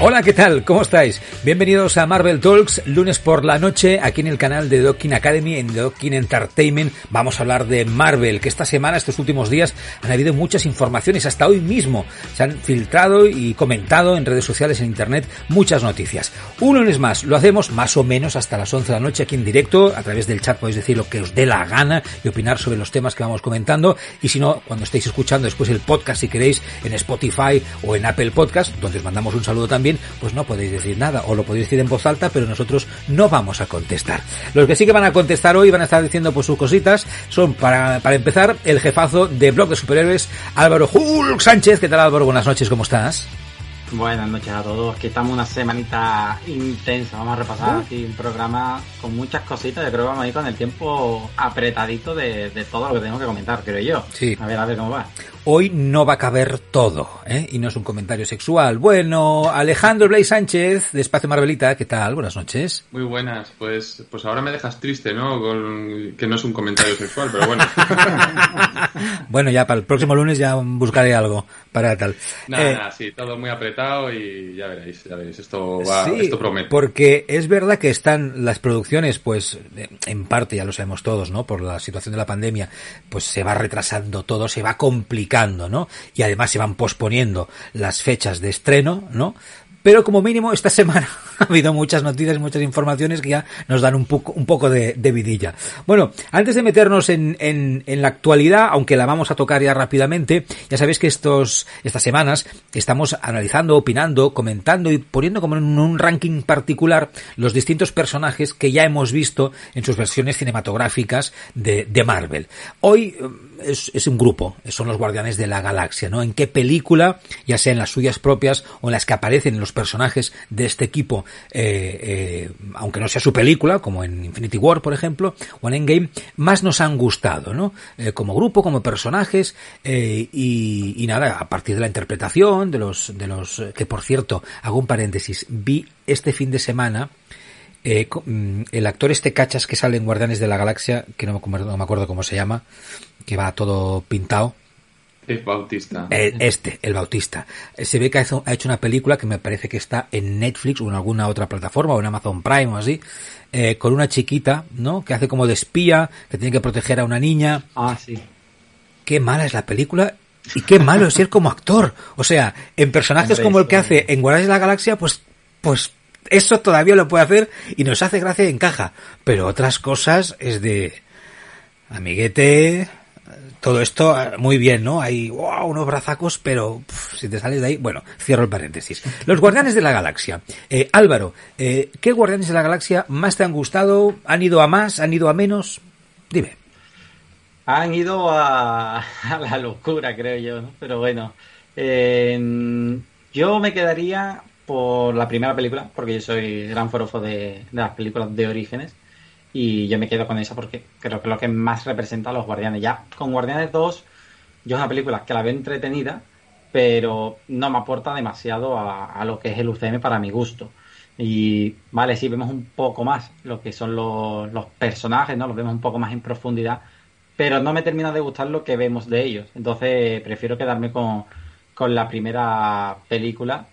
Hola, ¿qué tal? ¿Cómo estáis? Bienvenidos a Marvel Talks, lunes por la noche, aquí en el canal de Docking Academy, en Docking Entertainment. Vamos a hablar de Marvel, que esta semana, estos últimos días, han habido muchas informaciones, hasta hoy mismo. Se han filtrado y comentado en redes sociales, en internet, muchas noticias. Un lunes más, lo hacemos más o menos hasta las 11 de la noche aquí en directo, a través del chat podéis decir lo que os dé la gana y opinar sobre los temas que vamos comentando. Y si no, cuando estéis escuchando después el podcast, si queréis, en Spotify o en Apple Podcast, donde os mandamos un saludo también, pues no podéis decir nada, o lo podéis decir en voz alta, pero nosotros no vamos a contestar. Los que sí que van a contestar hoy van a estar diciendo pues sus cositas, son para, para empezar el jefazo de Blog de Superhéroes, Álvaro Hulk Sánchez. ¿Qué tal Álvaro? Buenas noches, ¿cómo estás? Buenas noches a todos, que estamos una semanita intensa, vamos a repasar uh. aquí un programa con muchas cositas, yo creo que vamos a ir con el tiempo apretadito de, de todo lo que tenemos que comentar, creo yo. Sí. A ver, a ver cómo va hoy no va a caber todo, ¿eh? Y no es un comentario sexual. Bueno, Alejandro Blay Sánchez, de Espacio Marvelita, ¿qué tal? Buenas noches. Muy buenas, pues, pues ahora me dejas triste, ¿no? Con, que no es un comentario sexual, pero bueno. bueno, ya para el próximo lunes ya buscaré algo para tal. Nada, eh, nada, sí, todo muy apretado y ya veréis, ya veréis, esto va, sí, esto promete. Porque es verdad que están las producciones, pues, en parte ya lo sabemos todos, ¿no? Por la situación de la pandemia, pues se va retrasando todo, se va complicando ¿no? Y además se van posponiendo las fechas de estreno, ¿no? Pero como mínimo esta semana ha habido muchas noticias, muchas informaciones que ya nos dan un poco, un poco de, vidilla. Bueno, antes de meternos en, en, la actualidad, aunque la vamos a tocar ya rápidamente, ya sabéis que estos, estas semanas estamos analizando, opinando, comentando y poniendo como en un ranking particular los distintos personajes que ya hemos visto en sus versiones cinematográficas de, Marvel. Hoy es, es, un grupo, son los Guardianes de la Galaxia, ¿no? En qué película, ya sea en las suyas propias o en las que aparecen los personajes de este equipo, eh, eh, aunque no sea su película, como en Infinity War, por ejemplo, o en Endgame, más nos han gustado, ¿no? Eh, como grupo, como personajes, y, nada, a partir de la interpretación, de los, de los, que por cierto, hago un paréntesis, vi este fin de semana, eh, el actor este cachas que sale en Guardianes de la Galaxia, que no me, no me acuerdo cómo se llama, que va todo pintado. El Bautista. Eh, este, el Bautista. Se ve que ha hecho una película que me parece que está en Netflix o en alguna otra plataforma o en Amazon Prime o así, eh, con una chiquita, ¿no? Que hace como de espía, que tiene que proteger a una niña. Ah, sí. Qué mala es la película y qué malo es él como actor. O sea, en personajes Hombre, como el que hace en Guardianes de la Galaxia, pues, pues eso todavía lo puede hacer y nos hace gracia y encaja. Pero otras cosas es de amiguete, todo esto muy bien, ¿no? Hay unos brazacos, pero si te sales de ahí, bueno, cierro el paréntesis. Los Guardianes de la Galaxia. Eh, Álvaro, eh, ¿qué Guardianes de la Galaxia más te han gustado? ¿Han ido a más? ¿Han ido a menos? Dime. Han ido a, a la locura, creo yo, ¿no? Pero bueno, eh, yo me quedaría por la primera película, porque yo soy gran forofo de, de las películas de orígenes. Y yo me quedo con esa porque creo que es lo que más representa a los Guardianes. Ya con Guardianes 2, yo es una película que la veo entretenida, pero no me aporta demasiado a, lo que es el UCM para mi gusto. Y vale, sí, vemos un poco más lo que son los, los personajes, ¿no? Los vemos un poco más en profundidad, pero no me termina de gustar lo que vemos de ellos. Entonces prefiero quedarme con, con la primera película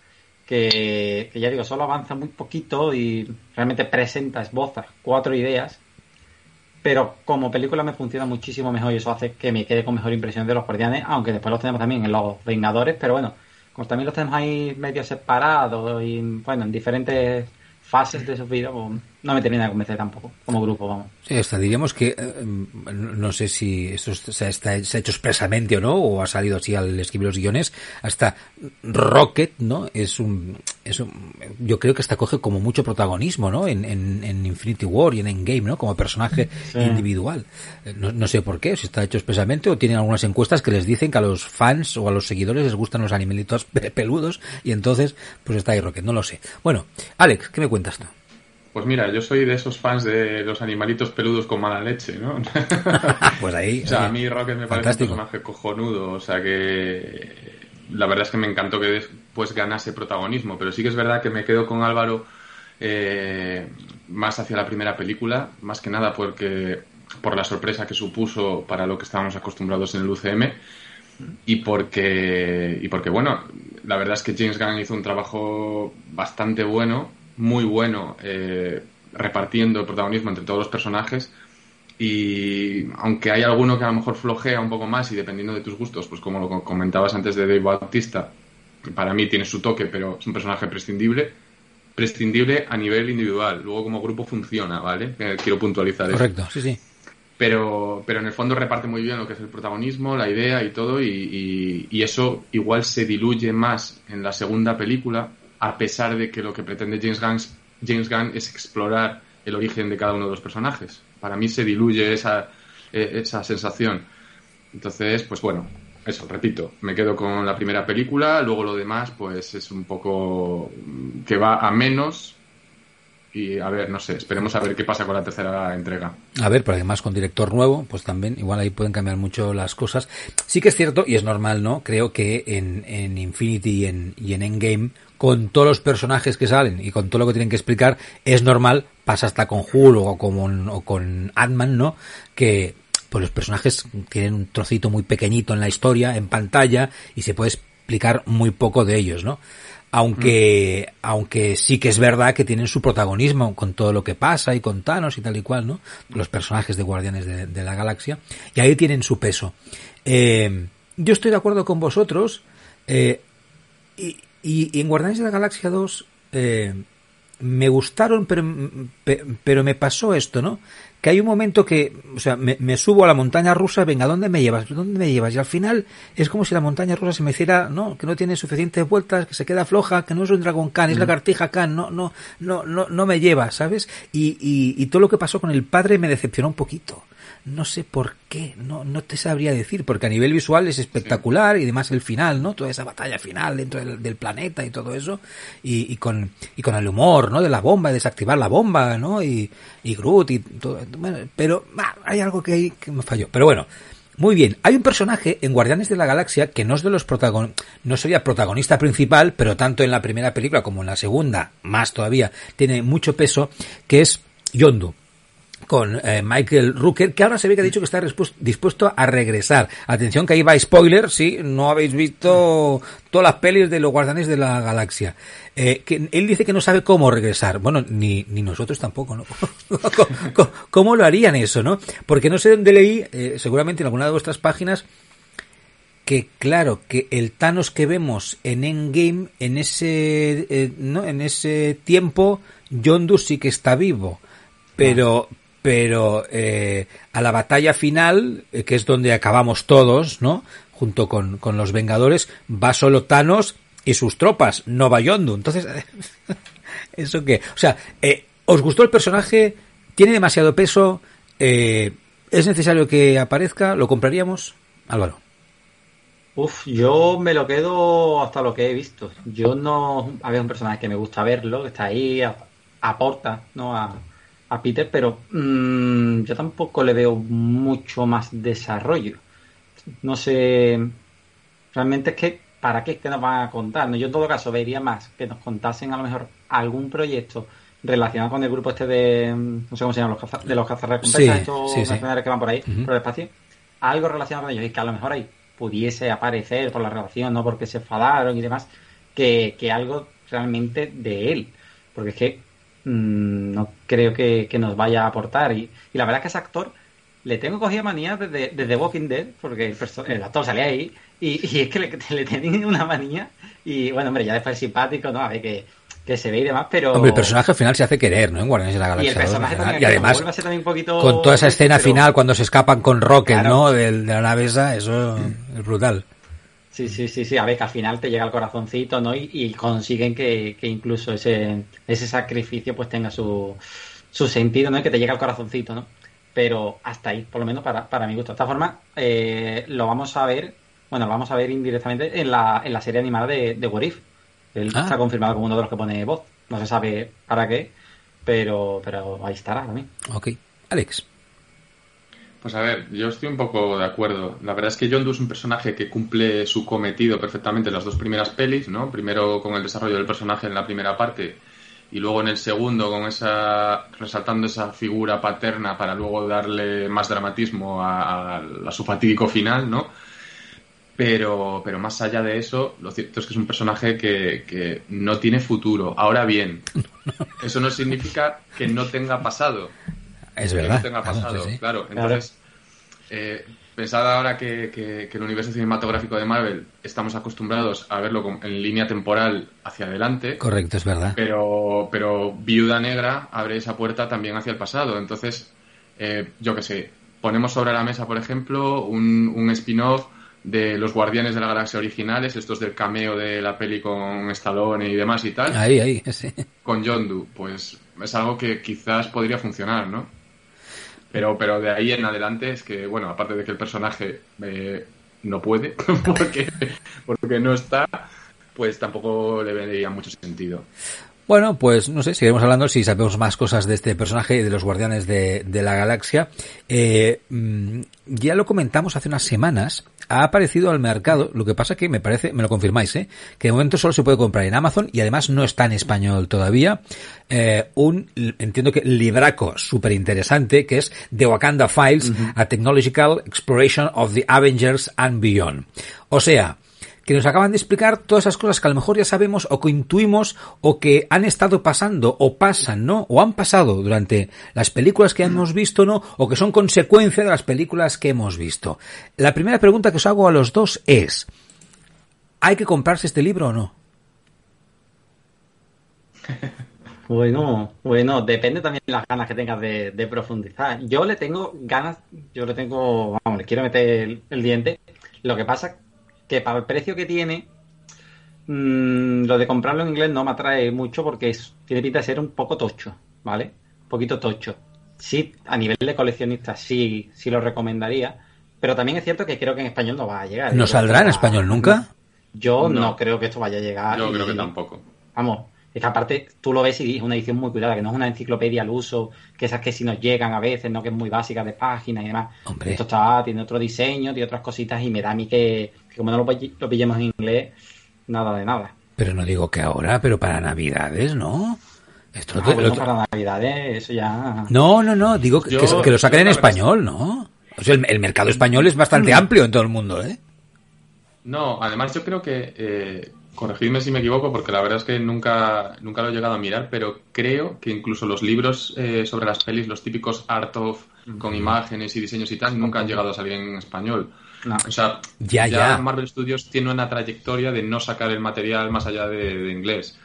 que, ya digo, solo avanza muy poquito y realmente presenta, esboza cuatro ideas, pero como película me funciona muchísimo mejor y eso hace que me quede con mejor impresión de los guardianes, aunque después los tenemos también en los Vengadores, pero bueno, como también los tenemos ahí medio separados y bueno, en diferentes fases de sus vidas, pues, no me termina de convencer tampoco, como grupo, vamos. Sí, hasta diríamos que, eh, no sé si esto se, está, se ha hecho expresamente o no, o ha salido así al escribir los guiones, hasta Rocket, ¿no? Es un, eso yo creo que hasta coge como mucho protagonismo, ¿no? En, en, Infinity War y en Endgame, ¿no? Como personaje individual. Eh, no, no, sé por qué, si está hecho expresamente o tienen algunas encuestas que les dicen que a los fans o a los seguidores les gustan los animalitos peludos y entonces pues está ahí Rocket, no lo sé. Bueno, Alex, ¿qué me cuentas tú? Pues mira, yo soy de esos fans de los animalitos peludos con mala leche, ¿no? pues ahí. o sea, a mí Rocket me parece un personaje cojonudo, o sea que la verdad es que me encantó que después ganase protagonismo, pero sí que es verdad que me quedo con Álvaro eh, más hacia la primera película, más que nada porque por la sorpresa que supuso para lo que estábamos acostumbrados en el UCM y porque y porque bueno, la verdad es que James Gunn hizo un trabajo bastante bueno, muy bueno eh, repartiendo el protagonismo entre todos los personajes y aunque hay alguno que a lo mejor flojea un poco más y dependiendo de tus gustos, pues como lo comentabas antes de Dave Bautista, para mí tiene su toque, pero es un personaje prescindible, prescindible a nivel individual. Luego como grupo funciona, ¿vale? Eh, quiero puntualizar eso. Correcto, sí, sí. Pero, pero en el fondo reparte muy bien lo que es el protagonismo, la idea y todo, y, y eso igual se diluye más en la segunda película, a pesar de que lo que pretende James Gunn, James Gunn es explorar el origen de cada uno de los personajes para mí se diluye esa, e, esa sensación. Entonces, pues bueno, eso, repito, me quedo con la primera película, luego lo demás, pues es un poco que va a menos. Y a ver, no sé, esperemos a ver qué pasa con la tercera entrega. A ver, pero además con director nuevo, pues también, igual ahí pueden cambiar mucho las cosas. Sí que es cierto, y es normal, ¿no? Creo que en, en Infinity y en, y en Endgame con todos los personajes que salen y con todo lo que tienen que explicar, es normal, pasa hasta con Hulk o con, o con Ant-Man, ¿no? Que pues los personajes tienen un trocito muy pequeñito en la historia, en pantalla, y se puede explicar muy poco de ellos, ¿no? Aunque, mm. aunque sí que es verdad que tienen su protagonismo con todo lo que pasa y con Thanos y tal y cual, ¿no? Los personajes de Guardianes de, la Galaxia. Y ahí tienen su peso. Eh, yo estoy de acuerdo con vosotros. Eh, y, y, en Guardianes de la Galaxia 2 eh, me gustaron, pero, pero me pasó esto, ¿no? Que hay un momento que, o sea, me, subo a la montaña rusa, venga, ¿dónde me llevas? ¿Dónde me llevas? Y al final es como si la montaña rusa se me hiciera, ¿no? Que no tiene suficientes vueltas, que se queda floja, que no es un dragón Khan, es la cartija Khan, no, no, no, no, no me lleva, ¿sabes? Y, y, y todo lo que pasó con el padre me decepcionó un poquito no sé por qué, no, no te sabría decir, porque a nivel visual es espectacular y además el final, ¿no? Toda esa batalla final dentro del, planeta y todo eso, y, y, con, y con el humor, ¿no? De la bomba, de desactivar la bomba, ¿no? Y, y Groot y todo, bueno, pero ah, hay algo que, hay, que me falló. Pero bueno, muy bien, hay un personaje en Guardianes de la Galaxia que no es de los protagon no sería protagonista principal, pero tanto en la primera película como en la segunda, más todavía, tiene mucho peso, que es Yondu con eh, Michael Rooker, que ahora se ve que ha dicho que está dispuesto a regresar. Atención que ahí va spoiler, si no habéis visto todas las pelis de los guardianes de la galaxia. Eh, que él dice que no sabe cómo regresar. Bueno, ni, ni nosotros tampoco, ¿no? ¿Cómo, lo harían eso, no? Porque no sé dónde leí, eh, seguramente en alguna de vuestras páginas, que claro, que el Thanos que vemos en Endgame, en ese, ¿no? En ese tiempo, Yondu sí que está vivo. Pero, pero eh, a la batalla final, eh, que es donde acabamos todos, ¿no? Junto con, con los Vengadores, va solo Thanos y sus tropas, no va Yondu. Entonces, ¿eso qué? O sea, eh, ¿os gustó el personaje? ¿Tiene demasiado peso? Eh, ¿Es necesario que aparezca? ¿Lo compraríamos? Álvaro. Uf, yo me lo quedo hasta lo que he visto. Yo no había un personaje que me gusta verlo, que está ahí, aporta, ¿no? A, a Peter, pero mmm, yo tampoco le veo mucho más desarrollo. No sé, realmente es que, ¿para qué es que nos van a contar? Yo en todo caso vería más que nos contasen a lo mejor algún proyecto relacionado con el grupo este de, no sé cómo se llama, los de los cazarrecompensas, estos que van por ahí, por el espacio, algo relacionado con ellos y que a lo mejor ahí pudiese aparecer por la relación, no porque se enfadaron y demás, que, que algo realmente de él. Porque es que Mm, no creo que, nos vaya a aportar. Y, la verdad es que ese actor le tengo cogida manía desde, desde Walking Dead, porque el, actor salía ahí, y, es que le, le tenía una manía. Y bueno, hombre, ya después es simpático, ¿no? A ver que, que se ve y demás, pero... Hombre, el personaje al final se hace querer, ¿no? En Guardianes de la Galaxia. Y, el personaje también, y además, con toda esa escena final cuando se escapan con Rocket, ¿no? De, de, la nave esa, eso es brutal. Sí, sí, sí, sí. A ver, que al final te llega el corazoncito, ¿no? Y, consiguen que, incluso ese, ese sacrificio pues tenga su, su sentido, ¿no? Y que te llega el corazoncito, ¿no? Pero hasta ahí, por lo menos para, para mi gusto. De esta forma, eh, lo vamos a ver, bueno, lo vamos a ver indirectamente en la, en la serie animada de, de What If. Él ah. está confirmado como uno de los que pone voz. No se sabe para qué, pero, pero ahí estará también. Ok. Alex. Pues a ver, yo estoy un poco de acuerdo. La verdad es que Doe es un personaje que cumple su cometido perfectamente en las dos primeras pelis, ¿no? Primero con el desarrollo del personaje en la primera parte y luego en el segundo con esa resaltando esa figura paterna para luego darle más dramatismo a, su fatídico final, ¿no? Pero, pero más allá de eso, lo cierto es que es un personaje que, que no tiene futuro. Ahora bien, eso no significa que no tenga pasado. Es verdad. tenga pasado, claro. Entonces, eh, pensad ahora que, que, el universo cinematográfico de Marvel estamos acostumbrados a verlo en línea temporal hacia adelante. Correcto, es verdad. Pero, pero Viuda Negra abre esa puerta también hacia el pasado. Entonces, eh, yo qué sé, ponemos sobre la mesa, por ejemplo, un, un spin-off de los Guardianes de la Galaxia originales, estos del cameo de la peli con Stallone y demás y tal. Ahí, ahí, sí. Con John Doe, pues es algo que quizás podría funcionar, ¿no? Pero, pero de ahí en adelante es que, bueno, aparte de que el personaje eh, no puede, porque, porque no está, pues tampoco le vería mucho sentido. Bueno, pues no sé, seguiremos hablando si sabemos más cosas de este personaje de los Guardianes de, la Galaxia. Eh, mm, ya lo comentamos hace unas semanas, ha aparecido al mercado, lo que pasa que me parece, me lo confirmáis, ¿eh? que de momento solo se puede comprar en Amazon y además no está en español todavía, eh, un, entiendo que libraco súper interesante que es The Wakanda Files, A Technological Exploration of the Avengers and Beyond. O sea, que nos acaban de explicar todas esas cosas que a lo mejor ya sabemos o que intuimos o que han estado pasando o pasan, ¿no? O han pasado durante las películas que hemos visto, ¿no? O que son consecuencia de las películas que hemos visto. La primera pregunta que os hago a los dos es, ¿hay que comprarse este libro o no? Bueno, bueno, depende también de las ganas que tengas de, profundizar. Yo le tengo ganas, yo le tengo, vamos, le quiero meter el, diente. Lo que pasa que para el precio que tiene, mm, lo de comprarlo en inglés no me atrae mucho porque tiene pinta de ser un poco tocho, ¿vale? Un poquito tocho. Sí, a nivel de coleccionista sí, sí lo recomendaría, pero también es cierto que creo que en español no va a llegar. ¿No saldrá en español nunca? Yo no. creo que esto vaya a llegar. Yo creo que tampoco. Vamos, es que aparte tú lo ves y es una edición muy cuidada, que no es una enciclopedia al uso, que esas que si nos llegan a veces, no que es muy básica de páginas y demás. Esto está, tiene otro diseño, tiene otras cositas y me da a mí que, como no lo, pillemos en inglés, nada de nada. Pero no digo que ahora, pero para Navidades, ¿no? Esto no, para Navidades, eso ya. No, no, no, digo que, lo saquen en español, ¿no? O sea, el, mercado español es bastante mm. amplio en todo el mundo, ¿eh? No, además yo creo que eh, corregidme si me equivoco, porque la verdad es que nunca, nunca lo he llegado a mirar, pero creo que incluso los libros eh, sobre las pelis, los típicos art of, con imágenes y diseños y tal, nunca han llegado a salir en español. O sea, ya, Marvel Studios tiene una trayectoria de no sacar el material más allá de, inglés.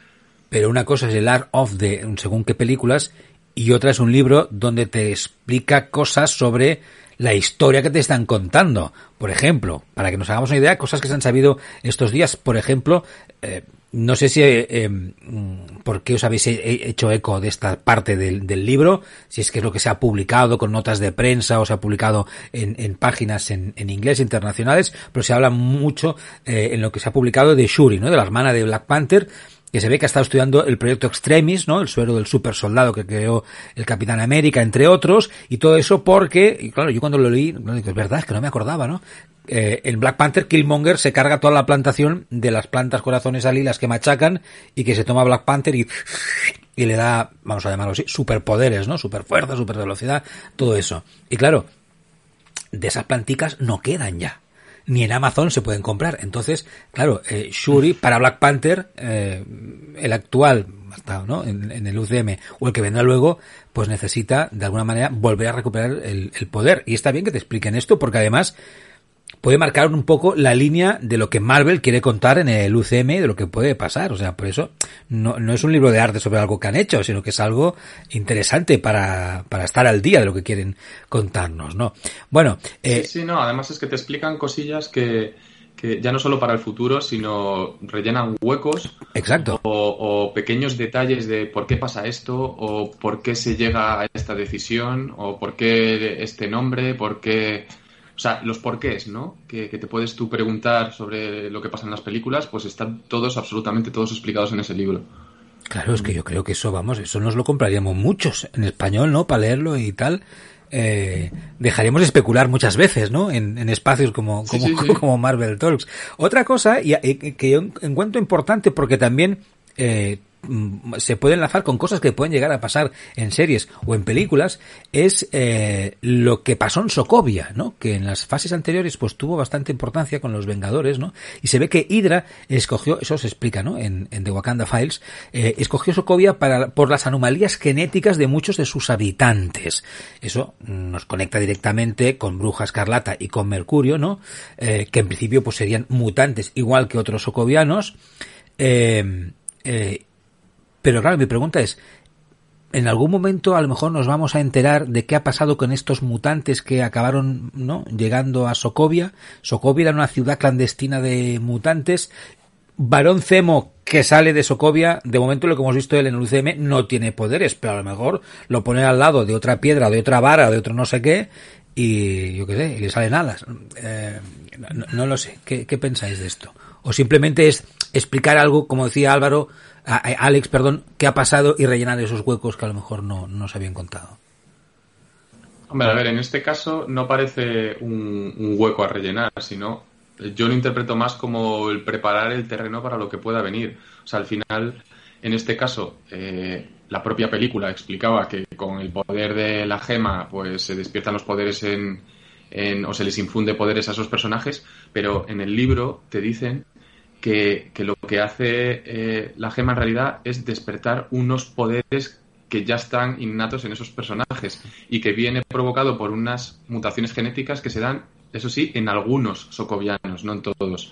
Pero una cosa es el art of de según qué películas y otra es un libro donde te explica cosas sobre la historia que te están contando. Por ejemplo, para que nos hagamos una idea, cosas que se han sabido estos días, por ejemplo, eh, no sé si eh, mm, por qué os habéis hecho eco de esta parte del, libro, si es que es lo que se ha publicado con notas de prensa o se ha publicado en, páginas en, inglés internacionales, pero se habla mucho eh, en lo que se ha publicado de Shuri, ¿no? de la hermana de Black Panther, que se ve que ha estado estudiando el proyecto Extremis, ¿no? El suero del super soldado que creó el Capitán América, entre otros, y todo eso porque, y claro, yo cuando lo leí, es verdad, es que no me acordaba, ¿no? Eh, en Black Panther, Killmonger se carga toda la plantación de las plantas corazones alilas que machacan y que se toma Black Panther y, y le da, vamos a llamarlo así, superpoderes, ¿no? Super fuerza, super velocidad, todo eso. Y claro, de esas planticas no quedan ya ni en Amazon se pueden comprar. Entonces, claro, eh, Shuri para Black Panther, eh, el actual, ¿no? En, el UCM, o el que vendrá luego, pues necesita de alguna manera volver a recuperar el, el poder. Y está bien que te expliquen esto, porque además puede marcar un poco la línea de lo que Marvel quiere contar en el UCM de lo que puede pasar. O sea, por eso no, no es un libro de arte sobre algo que han hecho, sino que es algo interesante para, para estar al día de lo que quieren contarnos, ¿no? Bueno. Eh... Sí, sí, no, además es que te explican cosillas que, que ya no solo para el futuro, sino rellenan huecos. Exacto. O, pequeños detalles de por qué pasa esto, o por qué se llega a esta decisión, o por qué este nombre, por qué. O sea, los porqués, ¿no? Que, que te puedes tú preguntar sobre lo que pasa en las películas, pues están todos, absolutamente todos explicados en ese libro. Claro, es que yo creo que eso, vamos, eso nos lo compraríamos muchos en español, ¿no? Para leerlo y tal eh, dejaremos de especular muchas veces, ¿no? En, espacios como, como, como, Marvel Talks. Otra cosa y, que yo encuentro importante porque también eh, se puede enlazar con cosas que pueden llegar a pasar en series o en películas es eh, lo que pasó en Sokovia, ¿no? Que en las fases anteriores pues tuvo bastante importancia con los Vengadores, ¿no? Y se ve que Hydra escogió, eso se explica, ¿no? En, en The Wakanda Files, eh, escogió Sokovia para, por las anomalías genéticas de muchos de sus habitantes. Eso nos conecta directamente con Bruja Escarlata y con Mercurio, ¿no? Eh, que en principio pues serían mutantes igual que otros socovianos. Eh, eh, pero claro, mi pregunta es, en algún momento a lo mejor nos vamos a enterar de qué ha pasado con estos mutantes que acabaron ¿no? llegando a Sokovia. Sokovia era una ciudad clandestina de mutantes. Barón Zemo, que sale de Sokovia, de momento lo que hemos visto él en el UCM, no tiene poderes, pero a lo mejor lo pone al lado de otra piedra, de otra vara, de otro no sé qué, y yo qué sé, y le salen alas. Eh, no, lo sé. ¿Qué, ¿Qué pensáis de esto? O simplemente es explicar algo, como decía Álvaro, Alex, perdón, qué ha pasado y rellenar esos huecos que a lo mejor no, no se habían contado. Hombre, a ver, en este caso no parece un, hueco a rellenar, sino yo lo interpreto más como el preparar el terreno para lo que pueda venir. O sea, al final, en este caso, eh, la propia película explicaba que con el poder de la gema, pues se despiertan los poderes en, en, o se les infunde poderes a esos personajes, pero en el libro te dicen que, lo que hace eh, la gema en realidad es despertar unos poderes que ya están innatos en esos personajes y que viene provocado por unas mutaciones genéticas que se dan, eso sí, en algunos socovianos, no en todos.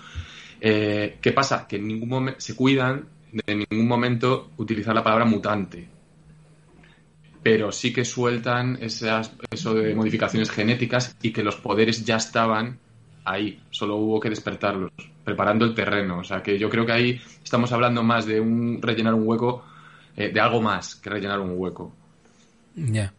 Eh, ¿Qué pasa? Que en ningún momento se cuidan de en ningún momento utilizar la palabra mutante. Pero sí que sueltan esas, eso de modificaciones genéticas y que los poderes ya estaban ahí, solo hubo que despertarlos, preparando el terreno. O sea que yo creo que ahí estamos hablando más de un rellenar un hueco, eh, de algo más que rellenar un hueco. Ya.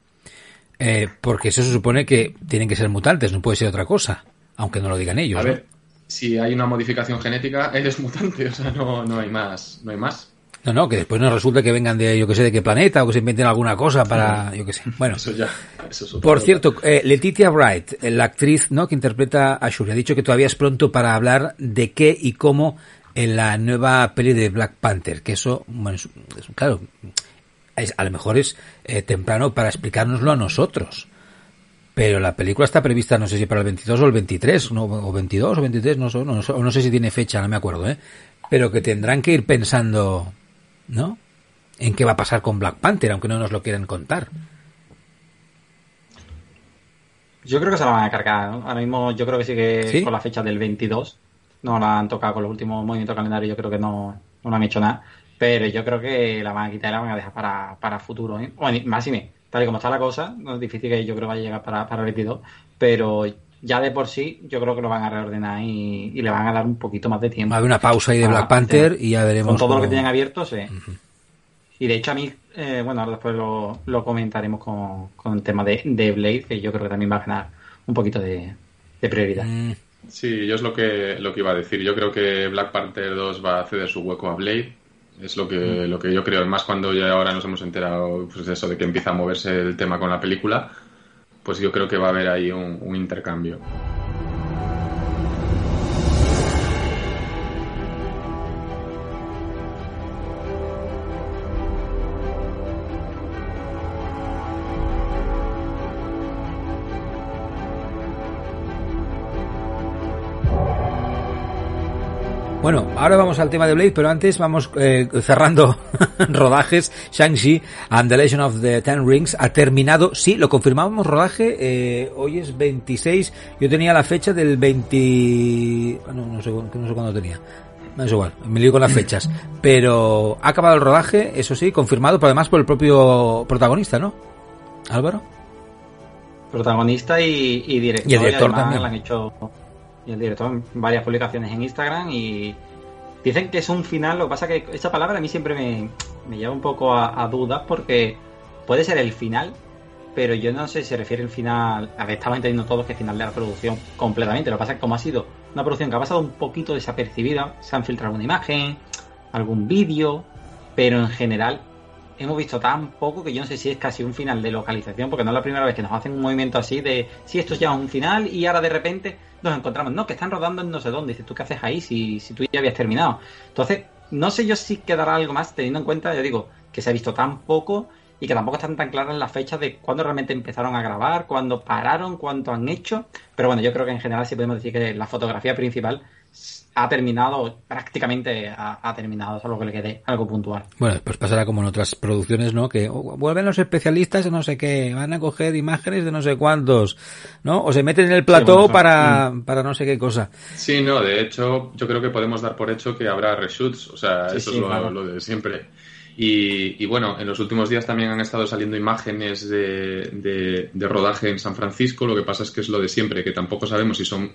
Eh, porque eso se supone que tienen que ser mutantes, no puede ser otra cosa, aunque no lo digan ellos. A ver, si hay una modificación genética, eres mutante, o sea, no, no hay más, no hay más. No, no, que después no resulta que vengan de, yo que sé, de qué planeta o que se inventen alguna cosa para, yo que sé. Bueno, eso ya, por cierto, eh, Letitia Wright, eh, la actriz, ¿no? Que interpreta a Shuri, ha dicho que todavía es pronto para hablar de qué y cómo en la nueva peli de Black Panther, que eso, bueno, es, claro, es, a lo mejor es eh, temprano para explicárnoslo a nosotros. Pero la película está prevista, no sé si para el 22 o el 23, no, o 22 o 23, no, no, no, no sé si tiene fecha, no me acuerdo, ¿eh? Pero que tendrán que ir pensando ¿no? En qué va a pasar con Black Panther, aunque no nos lo quieran contar. Yo creo que se la van a cargar. Ahora mismo yo creo que sí que con la fecha del 22 no la han tocado con los últimos movimientos calendarios. Yo creo que no, no han hecho nada. Pero yo creo que la van a quitar y la van a dejar para, para futuro. ¿eh? Bueno, más y me. Tal y como está la cosa, no es difícil que yo creo que vaya a llegar para, para el 22. Pero ya de por sí, yo creo que lo van a reordenar y, le van a dar un poquito más de tiempo. Va a haber una pausa ahí de Black Panther y ya veremos. Con todo lo que tienen abierto, sí. Y de hecho a mí, eh, bueno, ahora después lo, comentaremos con, con, el tema de, de, Blade, que yo creo que también va a ganar un poquito de, prioridad. Mm. Sí, yo es lo que, lo que iba a decir. Yo creo que Black Panther 2 va a ceder su hueco a Blade. Es lo que, mm. lo que yo creo. Más cuando ya ahora nos hemos enterado pues eso de que empieza a moverse el tema con la película pues yo creo que va a haber ahí un, un intercambio. Bueno, ahora vamos al tema de Blade, pero antes vamos eh, cerrando rodajes. Shang-Chi and the Legend of the Ten Rings ha terminado. Sí, lo confirmamos rodaje. Eh, hoy es 26. Yo tenía la fecha del 20... Ah, no, no sé, no sé cuándo tenía. No es igual, me lío con las fechas. Pero ha acabado el rodaje, eso sí, confirmado, pero además por el propio protagonista, ¿no? Álvaro. Protagonista y, director. Y el director también. han hecho y el director en varias publicaciones en Instagram y dicen que es un final, lo que pasa que esa palabra a mí siempre me, lleva un poco a, dudas porque puede ser el final, pero yo no sé si se refiere el final, a ver, estaba entendiendo todos que el final de la producción completamente, lo que pasa es que como ha sido una producción que ha pasado un poquito desapercibida, se han filtrado una imagen, algún vídeo, pero en general hemos visto tan poco que yo no sé si es casi un final de localización, porque no es la primera vez que nos hacen un movimiento así de si esto es ya un final y ahora de repente nos encontramos, no, que están rodando en no sé dónde, dices, ¿tú qué haces ahí si, si tú ya habías terminado? Entonces, no sé yo si quedará algo más teniendo en cuenta, yo digo, que se ha visto tan poco y que tampoco están tan claras las fechas de cuándo realmente empezaron a grabar, cuándo pararon, cuánto han hecho, pero bueno, yo creo que en general sí podemos decir que la fotografía principal ha terminado, prácticamente ha, terminado, algo que le quede algo puntual. Bueno, pues pasará como en otras producciones, ¿no? Que vuelven los especialistas de no sé qué, van a coger imágenes de no sé cuántos, ¿no? O se meten en el plató para, mm. para no sé qué cosa. Sí, no, de hecho, yo creo que podemos dar por hecho que habrá reshoots, o sea, eso es lo, de siempre. Y, bueno, en los últimos días también han estado saliendo imágenes de, de rodaje en San Francisco, lo que pasa es que es lo de siempre, que tampoco sabemos si son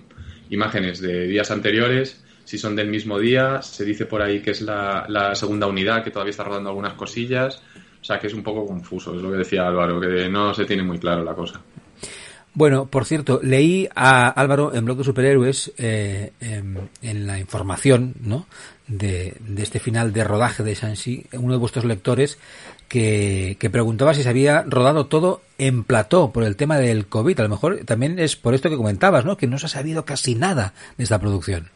imágenes de días anteriores si son del mismo día. Se dice por ahí que es la, segunda unidad que todavía está rodando algunas cosillas. O sea que es un poco confuso, es lo que decía Álvaro, que no se tiene muy claro la cosa. Bueno, por cierto, leí a Álvaro en Blog de Superhéroes eh, en, la información ¿no? de, este final de rodaje de Shang-Chi, uno de vuestros lectores que, que, preguntaba si se había rodado todo en plató por el tema del COVID. A lo mejor también es por esto que comentabas, ¿no? que no se ha sabido casi nada de esta producción.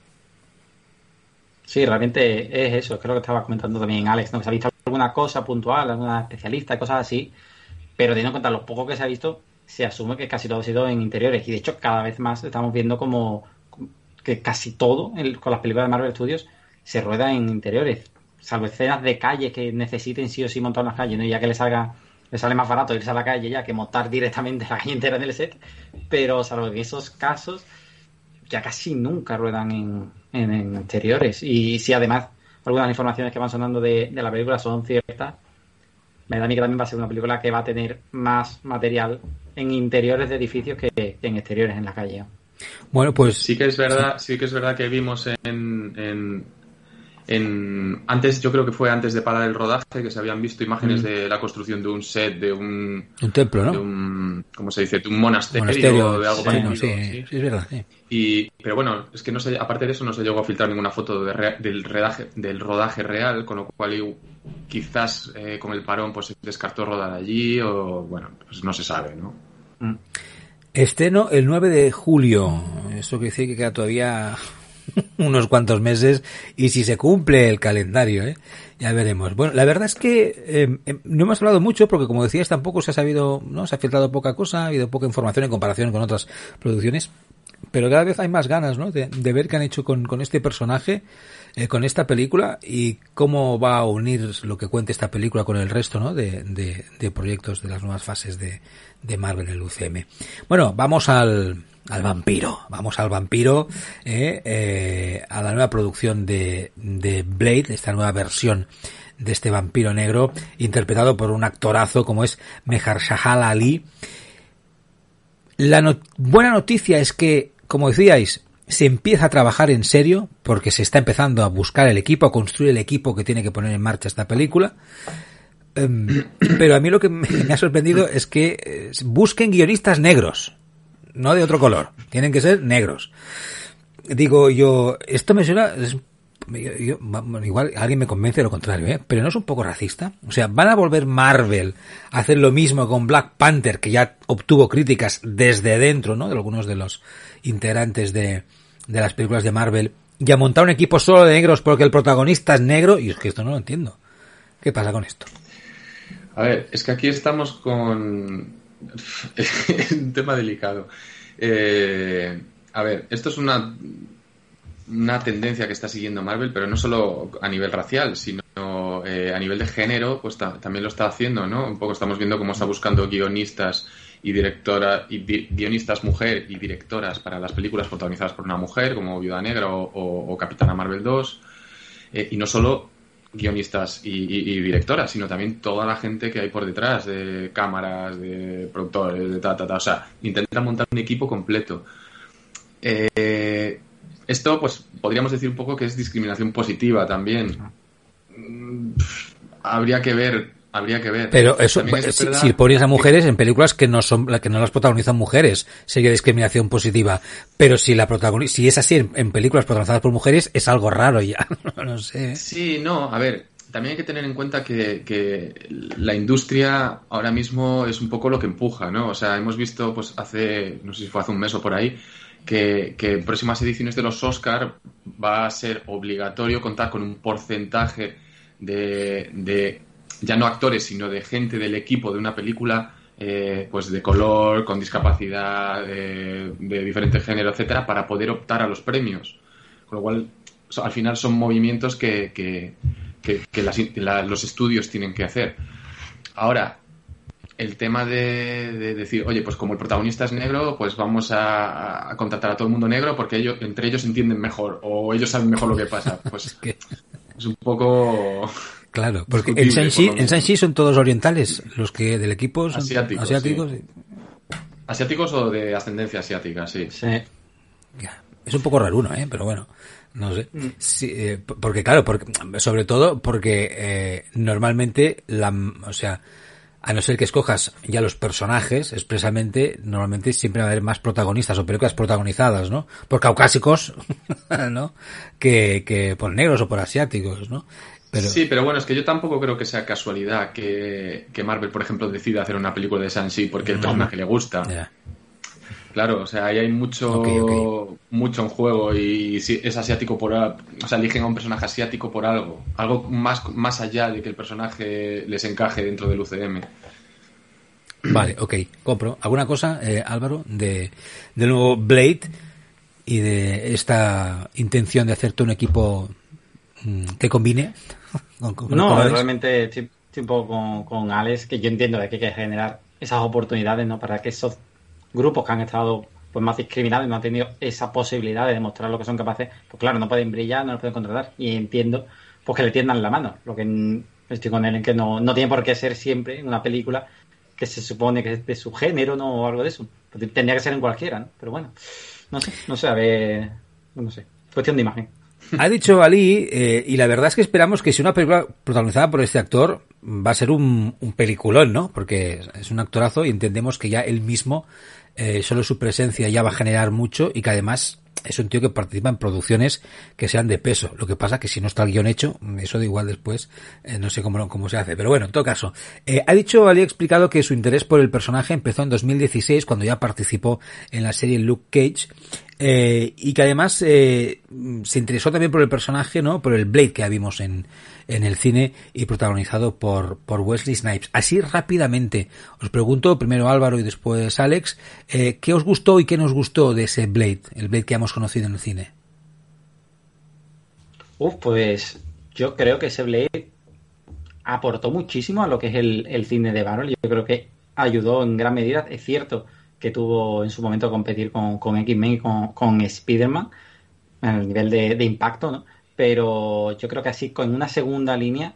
Sí, realmente es eso, creo que estaba comentando también Alex, ¿no? Que se ha visto alguna cosa puntual, alguna especialista, cosas así, pero teniendo en cuenta lo poco que se ha visto, se asume que casi todo ha sido en interiores. Y de hecho, cada vez más estamos viendo como que casi todo con las películas de Marvel Studios se rueda en interiores, salvo escenas de calle que necesiten sí o sí montar las calles, ¿no? ya que le salga le sale más barato irse a la calle ya que montar directamente la calle entera en el set, pero salvo en esos casos ya casi nunca ruedan en, en, exteriores. Y si además algunas informaciones que van sonando de, la película son ciertas, me da a mí que también va a ser una película que va a tener más material en interiores de edificios que, en exteriores en la calle. Bueno, pues sí que es verdad, sí que es verdad que vimos en antes, yo creo que fue antes de parar el rodaje, que se habían visto imágenes mm. de la construcción de un set, de un... Un templo, ¿no? De un, ¿cómo se dice? De un monasterio, de algo parecido. sí, sí, es verdad, Y, pero bueno, es que no se, aparte de eso no se llegó a filtrar ninguna foto del, rodaje, del rodaje real, con lo cual quizás eh, con el parón pues se descartó rodar allí o, bueno, pues no se sabe, ¿no? Mm. Estreno el 9 de julio. Eso quiere decir que queda todavía unos cuantos meses y si se cumple el calendario, ¿eh? ya veremos. Bueno, la verdad es que em, no hemos hablado mucho porque, como decías, tampoco se ha sabido, no se ha filtrado poca cosa, ha habido poca información en comparación con otras producciones, pero cada vez hay más ganas, ¿no? De, ver qué han hecho con, con este personaje, eh, con esta película y cómo va a unir lo que cuente esta película con el resto, ¿no? De, de, de proyectos de las nuevas fases de, de Marvel en el UCM. Bueno, vamos al al vampiro. Vamos al vampiro, eh, eh, a la nueva producción de, de Blade, esta nueva versión de este vampiro negro, interpretado por un actorazo como es Shahal Ali. La buena noticia es que, como decíais, se empieza a trabajar en serio, porque se está empezando a buscar el equipo, a construir el equipo que tiene que poner en marcha esta película. Em, pero a mí lo que me ha sorprendido es que eh, busquen guionistas negros no de otro color, tienen que ser negros. Digo yo, esto me suena, igual alguien me convence de lo contrario, ¿eh? pero no es un poco racista. O sea, van a volver Marvel a hacer lo mismo con Black Panther, que ya obtuvo críticas desde dentro, ¿no? De algunos de los integrantes de, de las películas de Marvel, y a montar un equipo solo de negros porque el protagonista es negro, y es que esto no lo entiendo. ¿Qué pasa con esto? A ver, es que aquí estamos con un tema delicado. Eh, a ver, esto es una, una tendencia que está siguiendo Marvel, pero no solo a nivel racial, sino eh, a nivel de género, pues también lo está haciendo, ¿no? Un poco estamos viendo cómo está buscando guionistas y directora guionistas mujer y directoras para las películas protagonizadas por una mujer, como Viuda Negra o, Capitana Marvel 2. Eh, y no solo guionistas y, directoras, sino también toda la gente que hay por detrás, de cámaras, de productores, de ta, ta, ta. O sea, intentan montar un equipo completo. Eh, esto, pues, podríamos decir un poco que es discriminación positiva también. Mm, habría que ver Habría que ver. Pero eso, si, pones a mujeres en películas que no son, que no las protagonizan mujeres, sería discriminación positiva. Pero si la si es así en, películas protagonizadas por mujeres, es algo raro ya. no sé. Sí, no, a ver, también hay que tener en cuenta que, que, la industria ahora mismo es un poco lo que empuja, ¿no? O sea, hemos visto, pues hace, no sé si fue hace un mes o por ahí, que, que en próximas ediciones de los Oscar va a ser obligatorio contar con un porcentaje de, de ya no actores, sino de gente del equipo de una película, eh, pues de color, con discapacidad, de, diferente género, etcétera, para poder optar a los premios. Con lo cual, al final son movimientos que, que, los estudios tienen que hacer. Ahora, el tema de, decir, oye, pues como el protagonista es negro, pues vamos a, contratar a todo el mundo negro porque ellos, entre ellos entienden mejor o ellos saben mejor lo que pasa. Pues es un poco Claro, porque en Sanchi, son todos orientales, los que del equipo son asiáticos. Asiáticos, o de ascendencia asiática, sí. Es un poco raro uno, ¿eh? pero bueno, no sé. Mm. Eh, porque claro, porque, sobre todo porque eh, normalmente, la, o sea, a no ser que escojas ya los personajes expresamente, normalmente siempre va a haber más protagonistas o películas protagonizadas, ¿no? Por caucásicos, ¿no? Que, que por negros o por asiáticos, ¿no? Sí, pero bueno, es que yo tampoco creo que sea casualidad que, Marvel, por ejemplo, decida hacer una película de Shang-Chi porque el personaje le gusta. Claro, o sea, ahí hay mucho, mucho en juego y si es asiático por o sea, eligen a un personaje asiático por algo, algo más, más allá de que el personaje les encaje dentro del UCM. Vale, ok, compro. ¿Alguna cosa, eh, Álvaro, de, del nuevo Blade y de esta intención de hacerte un equipo mm, que combine no, realmente estoy, un poco con, Alex, que yo entiendo que hay que generar esas oportunidades ¿no? para que esos grupos que han estado pues más discriminados y no han tenido esa posibilidad de demostrar lo que son capaces, pues claro, no pueden brillar, no los pueden contratar. Y entiendo pues que le tiendan la mano. Lo que estoy con él en que no, no tiene por qué ser siempre en una película que se supone que es de su género, ¿no? O algo de eso. Pues tendría que ser en cualquiera, ¿no? Pero bueno, no sé, no sé, a ver, no sé. Cuestión de imagen. Ha dicho Ali, eh, y la verdad es que esperamos que si una película protagonizada por este actor va a ser un, peliculón, ¿no? Porque es un actorazo y entendemos que ya él mismo, eh, solo su presencia ya va a generar mucho y que además es un tío que participa en producciones que sean de peso. Lo que pasa que si no está el guion hecho, eso da igual después, eh, no sé cómo, cómo se hace. Pero bueno, en todo caso, ha dicho, Ali ha explicado que su interés por el personaje empezó en 2016 cuando ya participó en la serie Luke Cage eh, y que además eh, se interesó también por el personaje, ¿no? Por el Blade que vimos en, en el cine y protagonizado por, por Wesley Snipes. Así rápidamente, os pregunto, primero Álvaro y después Alex, eh, ¿qué os gustó y qué nos gustó de ese Blade, el Blade que hemos conocido en el cine? Uf, pues yo creo que ese Blade aportó muchísimo a lo que es el, el cine de Barrel. Yo creo que ayudó en gran medida, es cierto, que tuvo en su momento competir con, con X-Men y con, con Spider-Man en el nivel de, impacto, ¿no? Pero yo creo que así, con una segunda línea,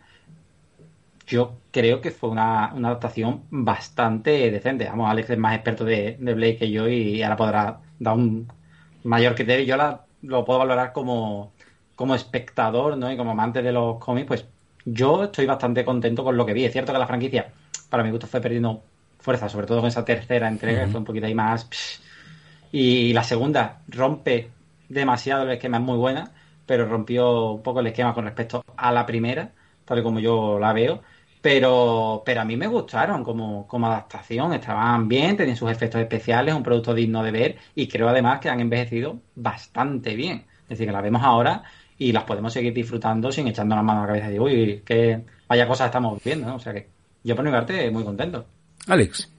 yo creo que fue una, adaptación bastante decente. Vamos, Alex es más experto de, de Blade que yo y ahora podrá dar un mayor criterio. Yo la, lo puedo valorar como, como espectador, ¿no? Y como amante de los cómics, pues yo estoy bastante contento con lo que vi. Es cierto que la franquicia, para mi gusto, fue perdiendo fuerza, sobre todo con esa tercera entrega, que fue un poquito ahí más. Y la segunda rompe demasiado el esquema, es muy buena, pero rompió un poco el esquema con respecto a la primera, tal y como yo la veo. Pero, pero a mí me gustaron como, como adaptación, estaban bien, tenían sus efectos especiales, un producto digno de ver y creo además que han envejecido bastante bien. Es decir, que las vemos ahora y las podemos seguir disfrutando sin echando la mano a la cabeza y uy, que vaya cosas estamos viendo, ¿no? O sea que yo por mi parte muy contento. Alex.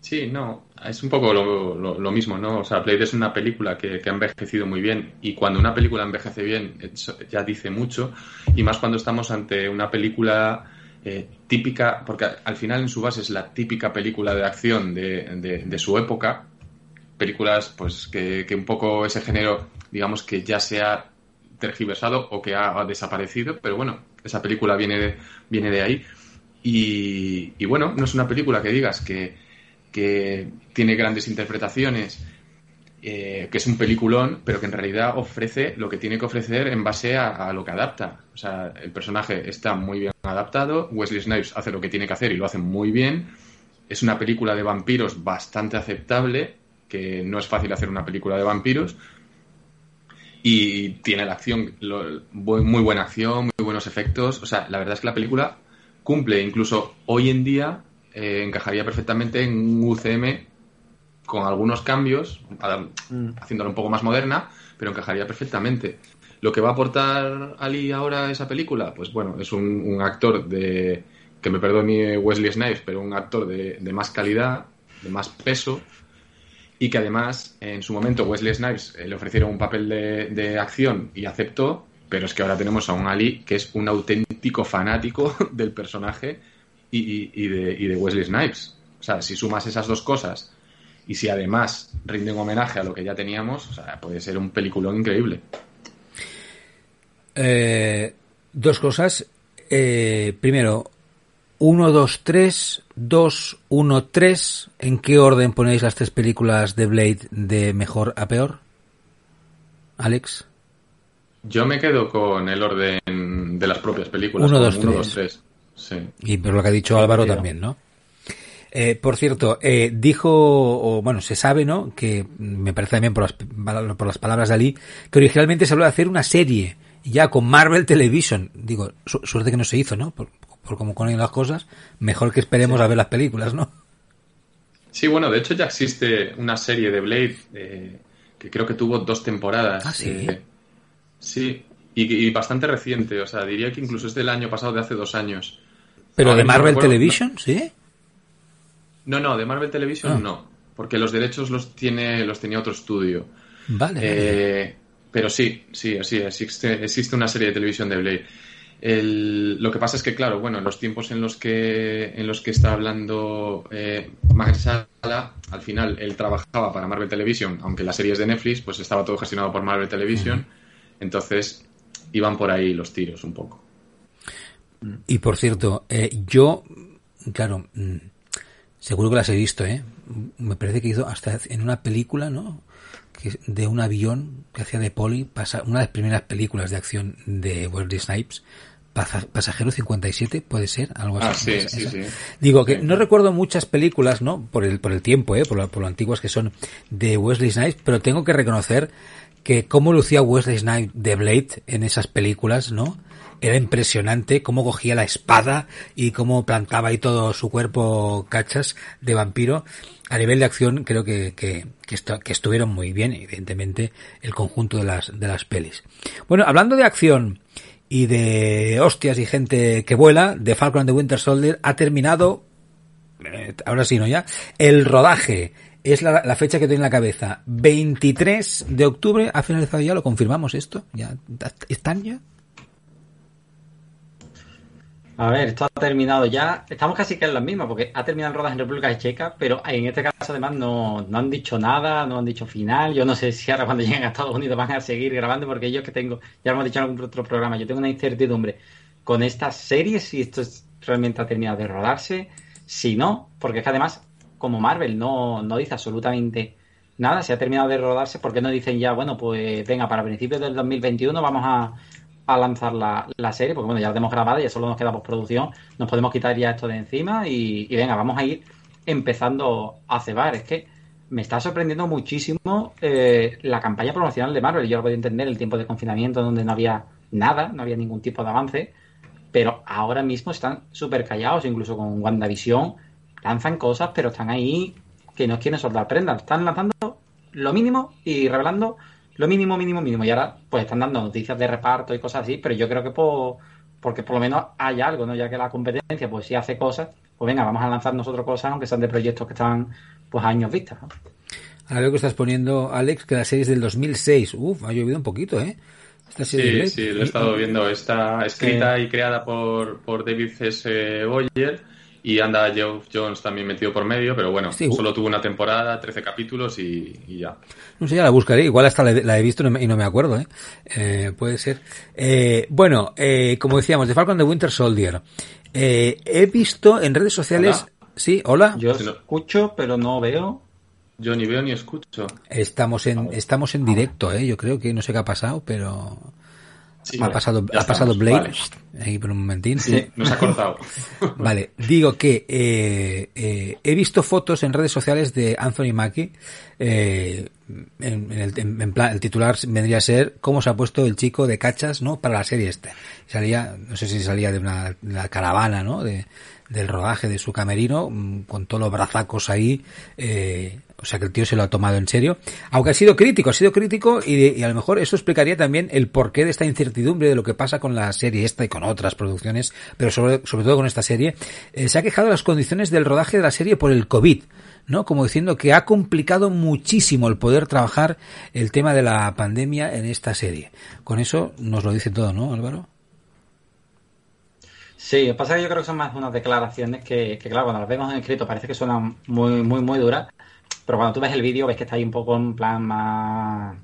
Sí, no, es un poco lo, mismo, ¿no? O sea, Blade es una película que, ha envejecido muy bien y cuando una película envejece bien ya dice mucho y más cuando estamos ante una película eh, típica, porque al final en su base es la típica película de acción de, su época, películas pues que, un poco ese género, digamos que ya se ha tergiversado o que ha, desaparecido, pero bueno, esa película viene viene de ahí. Y, bueno, no es una película que digas que, tiene grandes interpretaciones, eh, que es un peliculón, pero que en realidad ofrece lo que tiene que ofrecer en base a, lo que adapta. O sea, el personaje está muy bien adaptado, Wesley Snipes hace lo que tiene que hacer y lo hace muy bien. Es una película de vampiros bastante aceptable, que no es fácil hacer una película de vampiros. Y tiene la acción, muy buena acción, muy buenos efectos. O sea, la verdad es que la película cumple, incluso hoy en día eh, encajaría perfectamente en un UCM con algunos cambios, mm. haciéndola un poco más moderna, pero encajaría perfectamente. Lo que va a aportar Ali ahora a esa película, pues bueno, es un, actor de, que me perdone Wesley Snipes, pero un actor de, más calidad, de más peso, y que además en su momento Wesley Snipes eh, le ofrecieron un papel de, acción y aceptó, pero es que ahora tenemos a un Ali que es un auténtico fanático del personaje y, de, Wesley Snipes. O sea, si sumas esas dos cosas y si además rinde un homenaje a lo que ya teníamos, o sea, puede ser un peliculón increíble. Eh, dos cosas. Eh, primero, 1, 2, 3, 2, 1, 3. ¿En qué orden ponéis las tres películas de Blade de mejor a peor? Alex. Yo me quedo con el orden de las propias películas. 1, 2, 3. Sí. Y por lo que ha dicho Álvaro también, ¿no? Eh, por cierto, eh, dijo, o bueno, se sabe, ¿no? Que me parece también por las, por las palabras de Ali, que originalmente se habló de hacer una serie ya con Marvel Television. Digo, suerte que no se hizo, ¿no? Por, por cómo ponen las cosas, mejor que esperemos a ver las películas, ¿no? Sí, bueno, de hecho ya existe una serie de Blade eh, que creo que tuvo dos temporadas. Ah, sí. Sí, y, bastante reciente, o sea, diría que incluso es del año pasado, de hace dos años. ¿Pero de Marvel Television? ¿Sí? No, no, de Marvel Television ah. no, porque los derechos los tiene los tenía otro estudio. Vale. Eh, pero sí, sí, sí, existe, existe una serie de televisión de Blade. lo que pasa es que, claro, bueno, en los tiempos en los que, en los que está hablando eh, al final él trabajaba para Marvel Television, aunque la serie es de Netflix, pues estaba todo gestionado por Marvel Television. Entonces iban por ahí los tiros un poco. Y por cierto, eh, yo, claro, mm, Seguro que las he visto, ¿eh? Me parece que hizo hasta en una película, ¿no? Que, de un avión que hacía de poli, pasa, una de las primeras películas de acción de Wesley Snipes, Pasajero 57, puede ser, algo así. Ah, sí, sí, sí. Digo que no recuerdo muchas películas, ¿no? Por el, por el tiempo, ¿eh? Por lo, por lo antiguas que son de Wesley Snipes, pero tengo que reconocer que cómo lucía Wesley Snipes de Blade en esas películas, ¿no? era impresionante cómo cogía la espada y cómo plantaba ahí todo su cuerpo cachas de vampiro. A nivel de acción creo que, que, que, estuvieron muy bien, evidentemente, el conjunto de las, de las pelis. Bueno, hablando de acción y de hostias y gente que vuela, de Falcon and the Winter Soldier ha terminado, eh, ahora sí, ¿no? Ya, el rodaje. Es la, fecha que tengo en la cabeza. 23 de octubre ha finalizado ya, lo confirmamos esto. ¿Ya están ya? A ver, esto ha terminado ya. Estamos casi que en las mismas, porque ha terminado el rodaje en República Checa, pero en este caso además no, no han dicho nada, no han dicho final. Yo no sé si ahora cuando lleguen a Estados Unidos van a seguir grabando, porque yo que tengo, ya lo hemos dicho en algún otro programa, yo tengo una incertidumbre con estas series, si esto realmente ha terminado de rodarse, si no, porque es que además, como Marvel no, no dice absolutamente nada, si ha terminado de rodarse, ¿por qué no dicen ya, bueno, pues venga, para principios del 2021 vamos a a lanzar la, la, serie, porque bueno, ya la tenemos grabada, ya solo nos queda postproducción, nos podemos quitar ya esto de encima y, venga, vamos a ir empezando a cebar. Es que me está sorprendiendo muchísimo eh, la campaña promocional de Marvel. Yo lo podía entender, el tiempo de confinamiento donde no había nada, no había ningún tipo de avance, pero ahora mismo están súper callados, incluso con WandaVision lanzan cosas, pero están ahí que no quieren soltar prendas. Están lanzando lo mínimo y revelando lo mínimo, mínimo, mínimo. Y ahora pues están dando noticias de reparto y cosas así, pero yo creo que por, porque por lo menos hay algo, ¿no? Ya que la competencia pues sí hace cosas, pues venga, vamos a lanzar nosotros cosas, aunque sean de proyectos que están pues años vistas. ¿no? Ahora lo que estás poniendo, Alex, que la serie es del 2006. Uf, ha llovido un poquito, ¿eh? Esta sí, sí, lo he estado viendo. Está escrita y creada por, por David C.S. Boyer y anda Geoff Jones también metido por medio, pero bueno, solo tuvo una temporada, 13 capítulos y, ya. No sé, ya la buscaré. Igual hasta la, he visto y no me acuerdo, ¿eh? eh puede ser. Eh, bueno, eh, como decíamos, de Falcon de Winter Soldier. he visto en redes sociales... Sí, hola. Yo escucho, pero no veo. Yo ni veo ni escucho. Estamos en, estamos en directo, ¿eh? Yo creo que no sé qué ha pasado, pero ha pasado, ha pasado Blade ahí por un momentín. Sí, nos ha cortado. vale, digo que eh, eh, he visto fotos en redes sociales de Anthony Mackie. Eh, en, el, en, plan, el titular vendría a ser cómo se ha puesto el chico de cachas, ¿no? Para la serie este. Salía, no sé si salía de una, una caravana, ¿no? De, del rodaje de su camerino, mm, con todos los brazacos ahí, eh, o sea que el tío se lo ha tomado en serio. Aunque ha sido crítico, ha sido crítico y, a lo mejor eso explicaría también el porqué de esta incertidumbre de lo que pasa con la serie esta y con otras producciones, pero sobre, todo con esta serie. Eh, se ha quejado de las condiciones del rodaje de la serie por el COVID. ¿no? Como diciendo que ha complicado muchísimo el poder trabajar el tema de la pandemia en esta serie. Con eso nos lo dice todo, ¿no, Álvaro? Sí, pasa que yo creo que son más unas declaraciones que, que, claro, cuando las vemos en escrito parece que suenan muy, muy, muy duras, pero cuando tú ves el vídeo ves que está ahí un poco en plan más,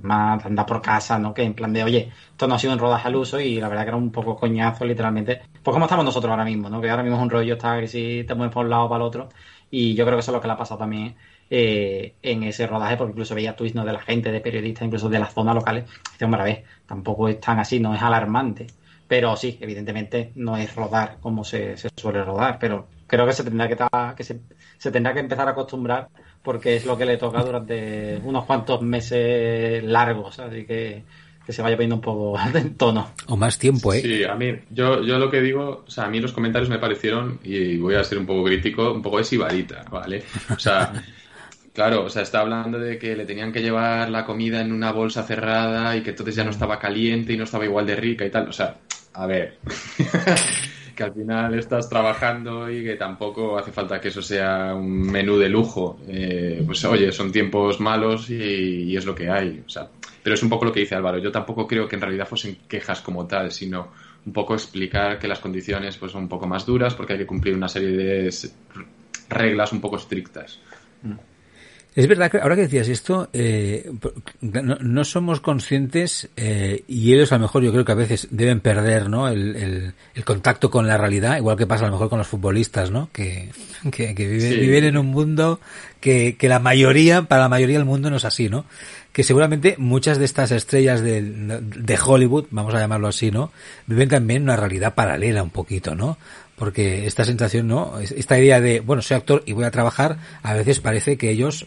más andar por casa, ¿no? Que en plan de, oye, esto no ha sido un rodaje al uso y la verdad que era un poco coñazo, literalmente. Pues como estamos nosotros ahora mismo, ¿no? Que ahora mismo es un rollo, está que si te mueves por un lado o para el otro. Y yo creo que eso es lo que le ha pasado también eh, en ese rodaje, porque incluso veía tweets de la gente, de periodistas, incluso de las zonas locales. Dice, hombre, a ver, tampoco es tan así, no es alarmante. Pero sí, evidentemente no es rodar como se, suele rodar, pero creo que se tendrá que, que se, tendrá que empezar a acostumbrar porque es lo que le toca durante unos cuantos meses largos, así que que se vaya poniendo un poco en tono. O más tiempo, ¿eh? Sí, a mí, yo, yo lo que digo, o sea, a mí los comentarios me parecieron, y voy a ser un poco crítico, un poco de sibarita, ¿vale? O sea, claro, o sea, está hablando de que le tenían que llevar la comida en una bolsa cerrada y que entonces ya no estaba caliente y no estaba igual de rica y tal, o sea, a ver, que al final estás trabajando y que tampoco hace falta que eso sea un menú de lujo. Eh, pues oye, son tiempos malos y, es lo que hay. O sea, pero es un poco lo que dice Álvaro. Yo tampoco creo que en realidad fuesen quejas como tal, sino un poco explicar que las condiciones pues, son un poco más duras porque hay que cumplir una serie de reglas un poco estrictas. Mm. Es verdad que ahora que decías esto, eh, no, somos conscientes eh, y ellos a lo mejor yo creo que a veces deben perder ¿no? El, contacto con la realidad, igual que pasa a lo mejor con los futbolistas, ¿no? que, que, viven, en un mundo que, que la mayoría, para la mayoría del mundo no es así, ¿no? Que seguramente muchas de estas estrellas de, de Hollywood, vamos a llamarlo así, ¿no? Viven también una realidad paralela un poquito, ¿no? porque esta sensación, ¿no? Esta idea de, bueno, soy actor y voy a trabajar, a veces parece que ellos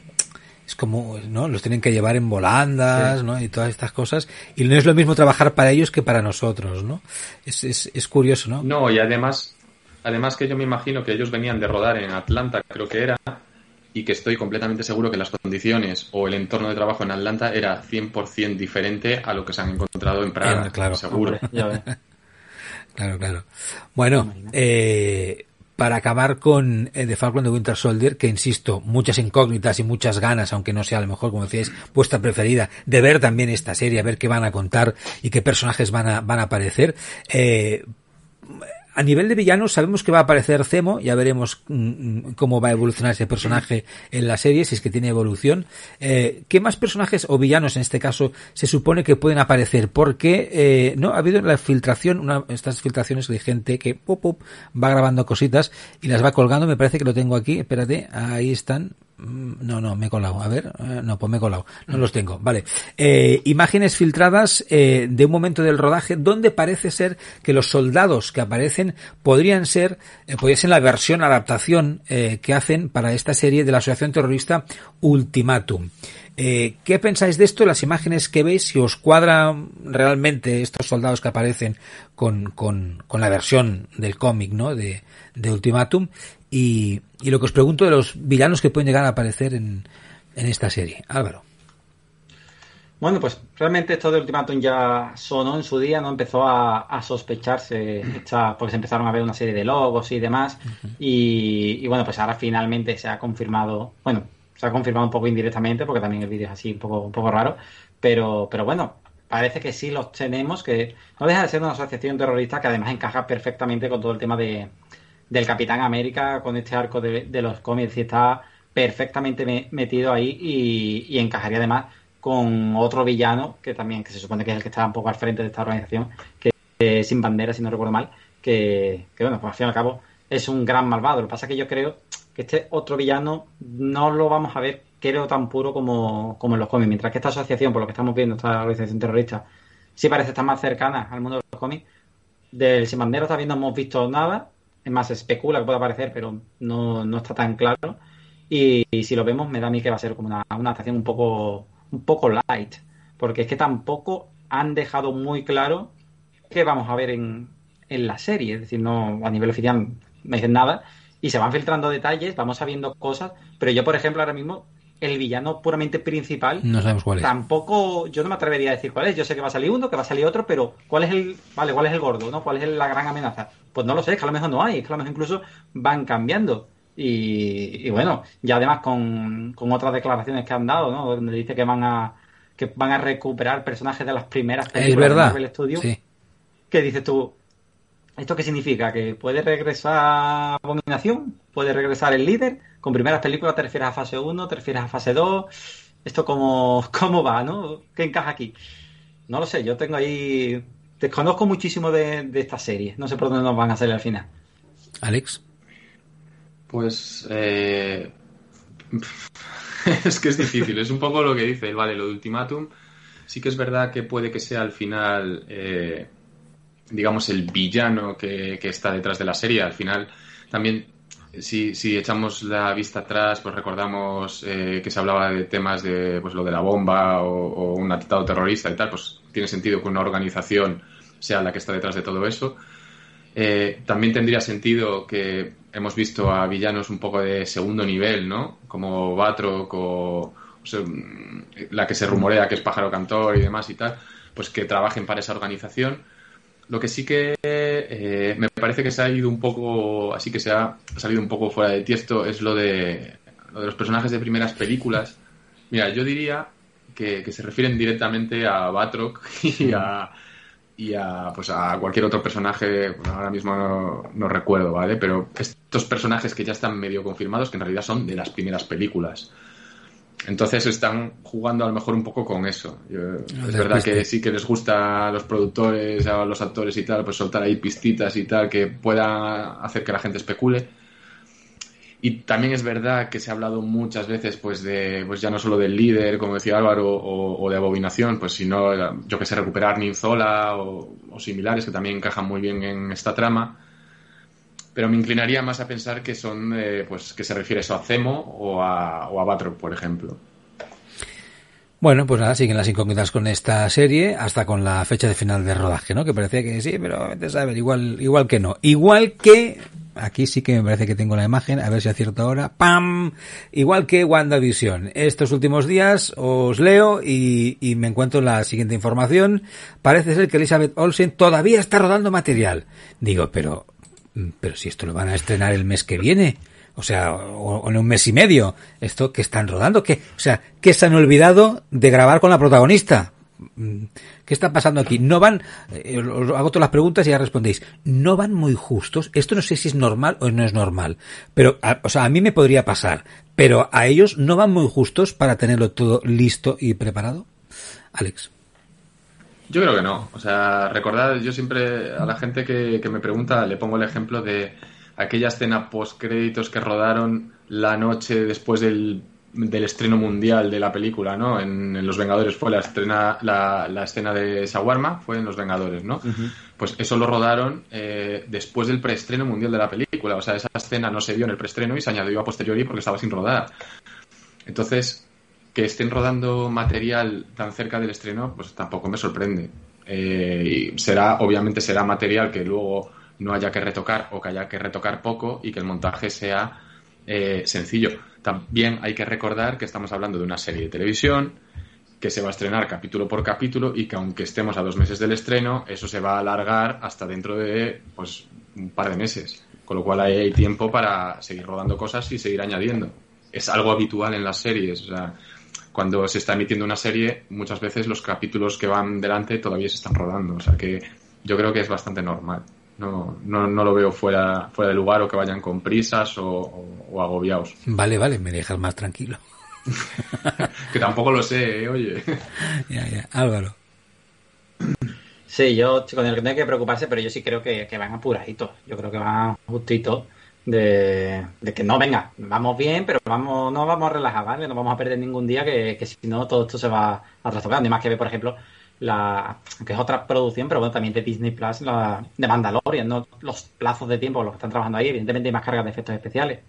es como, ¿no? Los tienen que llevar en volandas, ¿no? Y todas estas cosas. Y no es lo mismo trabajar para ellos que para nosotros, ¿no? Es, es, es curioso, ¿no? No, y además, además que yo me imagino que ellos venían de rodar en Atlanta, creo que era, y que estoy completamente seguro que las condiciones o el entorno de trabajo en Atlanta era 100% diferente a lo que se han encontrado en Praga, claro. seguro. claro, claro. Bueno, eh, para acabar con eh, The Falcon de Winter Soldier, que insisto, muchas incógnitas y muchas ganas, aunque no sea a lo mejor, como decíais, vuestra preferida, de ver también esta serie, a ver qué van a contar y qué personajes van a, van a aparecer. Eh, a nivel de villanos sabemos que va a aparecer Zemo, ya veremos mm, mm, cómo va a evolucionar ese personaje en la serie, si es que tiene evolución. Eh, ¿Qué más personajes o villanos en este caso se supone que pueden aparecer? Porque eh, no ha habido la filtración, una, estas filtraciones de gente que pop, va grabando cositas y las va colgando. Me parece que lo tengo aquí. Espérate, ahí están. Mm, no, no, me he colado. A ver, eh, no, pues me he colado. No los tengo. Vale. Eh, imágenes filtradas eh, de un momento del rodaje donde parece ser que los soldados que aparecen podrían ser, eh, podría ser la versión, adaptación que hacen para esta serie de la asociación terrorista Ultimatum. ¿Qué pensáis de esto? Las imágenes que veis, si os cuadran realmente estos soldados que aparecen con, con, con la versión del cómic, ¿no? De, de Ultimatum y, lo que os pregunto de los villanos que pueden llegar a aparecer en, en esta serie. Álvaro. Bueno, pues realmente esto de Ultimatum ya sonó en su día, no empezó a, sospecharse, porque se empezaron a ver una serie de logos y demás, y, bueno, pues ahora finalmente se ha confirmado, bueno, se ha confirmado un poco indirectamente, porque también el vídeo es así un poco, un poco raro, pero, pero bueno, parece que sí los tenemos, que no deja de ser una asociación terrorista que además encaja perfectamente con todo el tema de, del Capitán América con este arco de, los cómics y está perfectamente metido ahí y, encajaría además con otro villano que también que se supone que es el que está un poco al frente de esta organización que es sin bandera si no recuerdo mal que, bueno pues al fin y al cabo es un gran malvado lo que pasa es que yo creo que este otro villano no lo vamos a ver, creo, tan puro como, como en los cómics. Mientras que esta asociación, por lo que estamos viendo, esta organización terrorista, sí parece estar más cercana al mundo de los cómics. Del Sin Bandera todavía no hemos visto nada. Es más, especula que puede aparecer, pero no, no está tan claro. Y, si lo vemos, me da a mí que va a ser como una, una un poco, un poco light. Porque es que tampoco han dejado muy claro qué vamos a ver en, en la serie. Es decir, no a nivel oficial no dicen nada. Y se van filtrando detalles, vamos sabiendo cosas. Pero yo, por ejemplo, ahora mismo, el villano puramente principal. No sabemos cuál es. Tampoco, yo no me atrevería a decir cuál es. Yo sé que va a salir uno, que va a salir otro, pero ¿cuál es el, vale, cuál es el gordo, no? ¿Cuál es la gran amenaza? Pues no lo sé, es que a lo mejor no hay, es que a lo mejor incluso van cambiando. Y, bueno, ya además con, otras declaraciones que han dado, ¿no? Donde dice que van a que van a recuperar personajes de las primeras películas es verdad. Studios. Sí. ¿Qué dices tú? ¿Esto qué significa? ¿Que puede regresar Abominación? ¿Puede regresar el líder? Con primeras películas te refieres a fase 1, te refieres a fase 2. ¿Esto cómo, cómo va, no? ¿Qué encaja aquí? No lo sé, yo tengo ahí... Desconozco muchísimo de, de esta serie. No sé por dónde nos van a salir al final. Alex. Pues eh, es que es difícil, es un poco lo que dice el vale, lo de ultimátum. Sí que es verdad que puede que sea al final, eh, digamos, el villano que, está detrás de la serie. Al final, también, si, si echamos la vista atrás, pues recordamos eh, que se hablaba de temas de pues lo de la bomba o, un atentado terrorista y tal, pues tiene sentido que una organización sea la que está detrás de todo eso. Eh, también tendría sentido que hemos visto a villanos un poco de segundo nivel, ¿no? Como Batroc o, la que se rumorea que es Pájaro Cantor y demás y tal, pues que trabajen para esa organización. Lo que sí que eh, me parece que se ha ido un poco, así que se ha salido un poco fuera de tiesto, es lo de, lo de los personajes de primeras películas. Mira, yo diría que, que se refieren directamente a Batroc y a, y a, pues a cualquier otro personaje, ahora mismo no, recuerdo, ¿vale? Pero estos personajes que ya están medio confirmados, que en realidad son de las primeras películas. Entonces están jugando a lo mejor un poco con eso. es verdad que sí que les gusta a los productores, a los actores y tal, pues soltar ahí pistitas y tal que pueda hacer que la gente especule y también es verdad que se ha hablado muchas veces, pues, de, pues ya no solo del líder, como decía Álvaro, o, de abominación, pues, sino, yo que sé, recuperar Ninzola o, o similares que también encajan muy bien en esta trama. Pero me inclinaría más a pensar que son, eh, pues, que se refiere eso a Zemo o a, o Batroc, por ejemplo. Bueno, pues nada, siguen las incógnitas con esta serie hasta con la fecha de final de rodaje, ¿no? Que parecía que sí, pero a ver, igual, igual que no. Igual que aquí sí que me parece que tengo la imagen, a ver si acierto ahora. ¡Pam! Igual que WandaVision. Estos últimos días os leo y, y, me encuentro la siguiente información. Parece ser que Elizabeth Olsen todavía está rodando material. Digo, pero, pero si esto lo van a estrenar el mes que viene. O sea, o, en un mes y medio. Esto que están rodando, que, o sea, que se han olvidado de grabar con la protagonista. ¿Qué está pasando aquí? No van, eh, os hago todas las preguntas y ya respondéis. No van muy justos. Esto no sé si es normal o no es normal. Pero, o sea, a mí me podría pasar. Pero a ellos no van muy justos para tenerlo todo listo y preparado. Alex. Yo creo que no. O sea, recordad, yo siempre a la gente que, que me pregunta le pongo el ejemplo de aquella escena post créditos que rodaron la noche después del del estreno mundial de la película, ¿no? En, Los Vengadores fue la, estrena, la, la, escena de Shawarma, fue en Los Vengadores, ¿no? Pues eso lo rodaron eh, después del preestreno mundial de la película. O sea, esa escena no se vio en el preestreno y se añadió a posteriori porque estaba sin rodar. Entonces, que estén rodando material tan cerca del estreno, pues tampoco me sorprende. Eh, y será, obviamente será material que luego no haya que retocar o que haya que retocar poco y que el montaje sea eh, sencillo también hay que recordar que estamos hablando de una serie de televisión que se va a estrenar capítulo por capítulo y que aunque estemos a dos meses del estreno, eso se va a alargar hasta dentro de pues un par de meses. Con lo cual ahí hay tiempo para seguir rodando cosas y seguir añadiendo. Es algo habitual en las series. Cuando se está emitiendo una serie, muchas veces los capítulos que van delante todavía se están rodando. O sea que yo creo que es bastante normal. No, no, no, lo veo fuera, fuera de lugar o que vayan con prisas o, agobiados. Vale, vale, me dejas más tranquilo. que tampoco lo sé, ¿eh? oye. ya, ya. Álvaro. Sí, yo con el que no hay que preocuparse, pero yo sí creo que, van apuraditos. Yo creo que van justitos. De, que no, venga, vamos bien, pero vamos no vamos a relajar, ¿vale? No vamos a perder ningún día que, que si no todo esto se va a trastocar. Ni más que ver, por ejemplo, la que es otra producción, pero bueno, también de Disney Plus, la, de Mandalorian, ¿no? Los plazos de tiempo, los que están trabajando ahí, evidentemente hay más cargas de efectos especiales,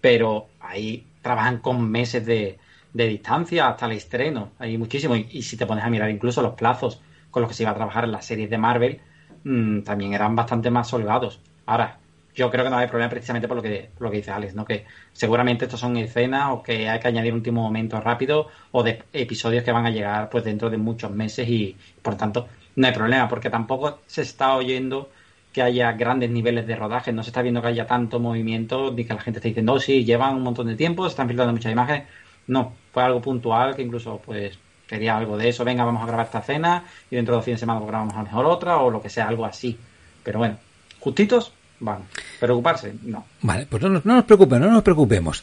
pero ahí trabajan con meses de, de distancia hasta el estreno, hay muchísimo, y, si te pones a mirar incluso los plazos con los que se iba a trabajar en las series de Marvel, mmm, también eran bastante más holgados. Ahora, yo creo que no hay problema precisamente por lo que, lo que dice Alex, ¿no? Que seguramente estos son escenas o que hay que añadir un último momento rápido o de episodios que van a llegar pues dentro de muchos meses y por tanto no hay problema porque tampoco se está oyendo que haya grandes niveles de rodaje, no se está viendo que haya tanto movimiento ni que la gente esté diciendo, oh, sí, llevan un montón de tiempo, se están filtrando muchas imágenes. No, fue algo puntual que incluso pues quería algo de eso, venga, vamos a grabar esta escena y dentro de dos fines de semana grabamos a lo mejor otra o lo que sea, algo así. Pero bueno, justitos, Vale. Preocuparse, no. Vale, pues no, no nos preocupen, no nos preocupemos.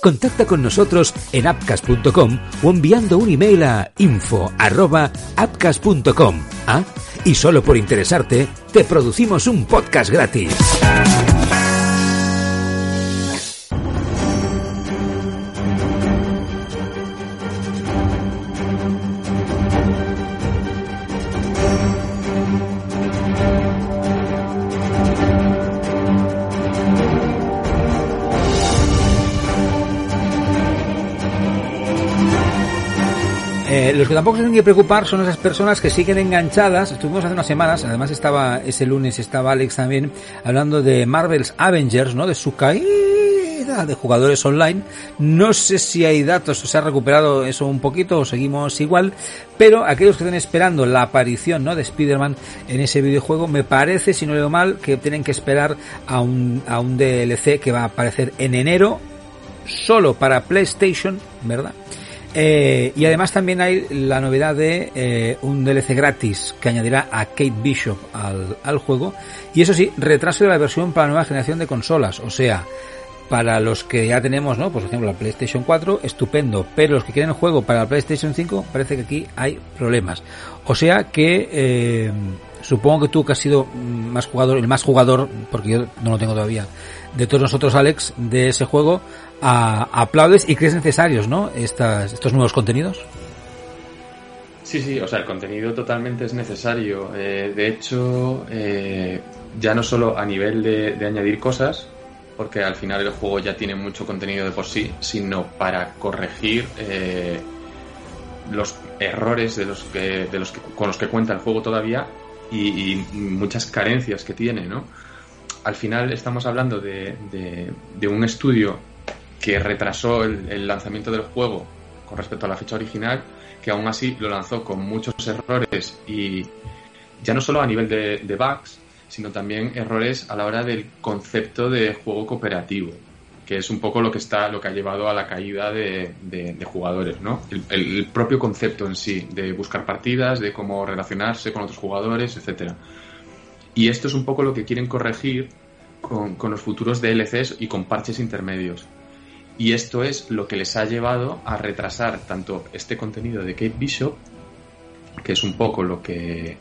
Contacta con nosotros en appcast.com o enviando un email a info@appcast.com. ¿Ah? Y solo por interesarte, te producimos un podcast gratis. Los que tampoco se tienen que preocupar son esas personas que siguen enganchadas. Estuvimos hace unas semanas, además estaba ese lunes, estaba Alex también, hablando de Marvel's Avengers, ¿no? De su caída de jugadores online. No sé si hay datos, o se ha recuperado eso un poquito o seguimos igual, pero aquellos que estén esperando la aparición, ¿no? De Spider-Man en ese videojuego, me parece, si no leo mal, que tienen que esperar a un, a un DLC que va a aparecer en enero, solo para PlayStation, ¿verdad? Eh, y además también hay la novedad de eh, un DLC gratis que añadirá a Kate Bishop al, juego. Y eso sí, retraso de la versión para la nueva generación de consolas. O sea, para los que ya tenemos, ¿no? Por ejemplo la PlayStation 4, estupendo. Pero los que quieren el juego para la PlayStation 5, parece que aquí hay problemas. O sea que eh, supongo que tú que has sido más jugador, el más jugador, porque yo no lo tengo todavía, de todos nosotros, Alex, de ese juego, aplaudes y crees necesarios, ¿no? Estas, estos nuevos contenidos. Sí, sí, o sea, el contenido totalmente es necesario. Eh, de hecho, eh, ya no solo a nivel de, añadir cosas, porque al final el juego ya tiene mucho contenido de por sí, sino para corregir eh, los errores de los que, de los que, con los que cuenta el juego todavía y, muchas carencias que tiene, ¿no? Al final estamos hablando de un estudio que retrasó el, lanzamiento del juego con respecto a la fecha original, que aún así lo lanzó con muchos errores y ya no solo a nivel de, bugs, sino también errores a la hora del concepto de juego cooperativo, que es un poco lo que está, lo que ha llevado a la caída de, jugadores, ¿no? El, propio concepto en sí, de buscar partidas, de cómo relacionarse con otros jugadores, etcétera. Y esto es un poco lo que quieren corregir con, con los futuros DLCs y con parches intermedios. Y esto es lo que les ha llevado a retrasar tanto este contenido de Kate Bishop, que es un poco lo que,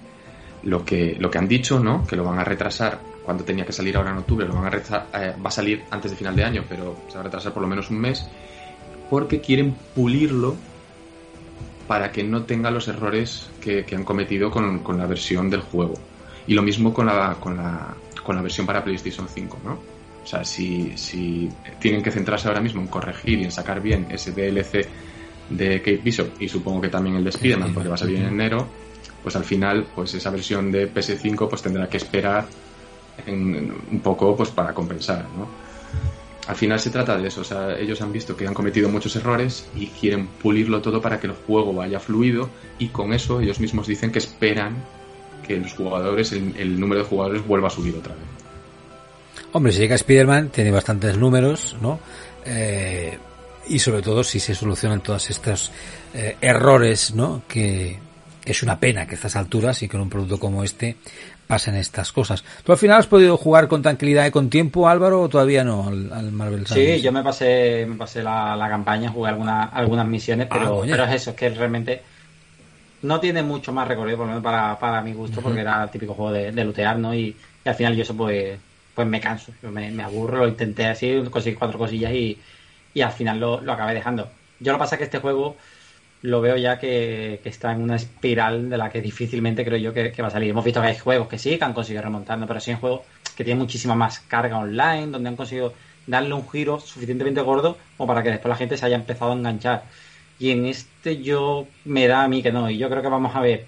lo que, lo que han dicho, ¿no? Que lo van a retrasar cuando tenía que salir ahora en octubre, lo van a retrasar, eh, va a salir antes de final de año, pero se va a retrasar por lo menos un mes, porque quieren pulirlo para que no tenga los errores que, han cometido con, con, la versión del juego. Y lo mismo con la, con la, con la versión para PlayStation 5, ¿no? O sea, si, si tienen que centrarse ahora mismo en corregir y en sacar bien ese DLC de Kate Bishop y supongo que también el de Spider-Man porque va a salir en enero, pues al final pues esa versión de PS5 pues tendrá que esperar un poco pues para compensar, ¿no? Al final se trata de eso, o sea, ellos han visto que han cometido muchos errores y quieren pulirlo todo para que el juego vaya fluido y con eso ellos mismos dicen que esperan que los jugadores, el número de jugadores vuelva a subir otra vez. Hombre, si llega Spider-Man, tiene bastantes números, ¿no? Eh, y sobre todo si se solucionan todos estos eh, errores, ¿no? Que es una pena que a estas alturas y con un producto como este pasen estas cosas. ¿Tú al final has podido jugar con tranquilidad y con tiempo, Álvaro, o todavía no al, Marvel Sí, yo me pasé, me pasé la, campaña, jugué algunas, algunas misiones, pero, ah, pero es eso, es que realmente no tiene mucho más recorrido, por lo menos para, para mi gusto, porque era el típico juego de, de lootear, ¿no? Y, al final yo eso pues, pues me canso, me, me aburro, lo intenté así, conseguí cuatro cosillas y, y al final lo, lo acabé dejando. Yo lo que pasa es que este juego lo veo ya que, está en una espiral de la que difícilmente creo yo que, va a salir. Hemos visto que hay juegos que sí, que han conseguido remontando, pero sí hay juegos que tienen muchísima más carga online, donde han conseguido darle un giro suficientemente gordo como para que después la gente se haya empezado a enganchar. Y en este yo me da a mí que no, y yo creo que vamos a ver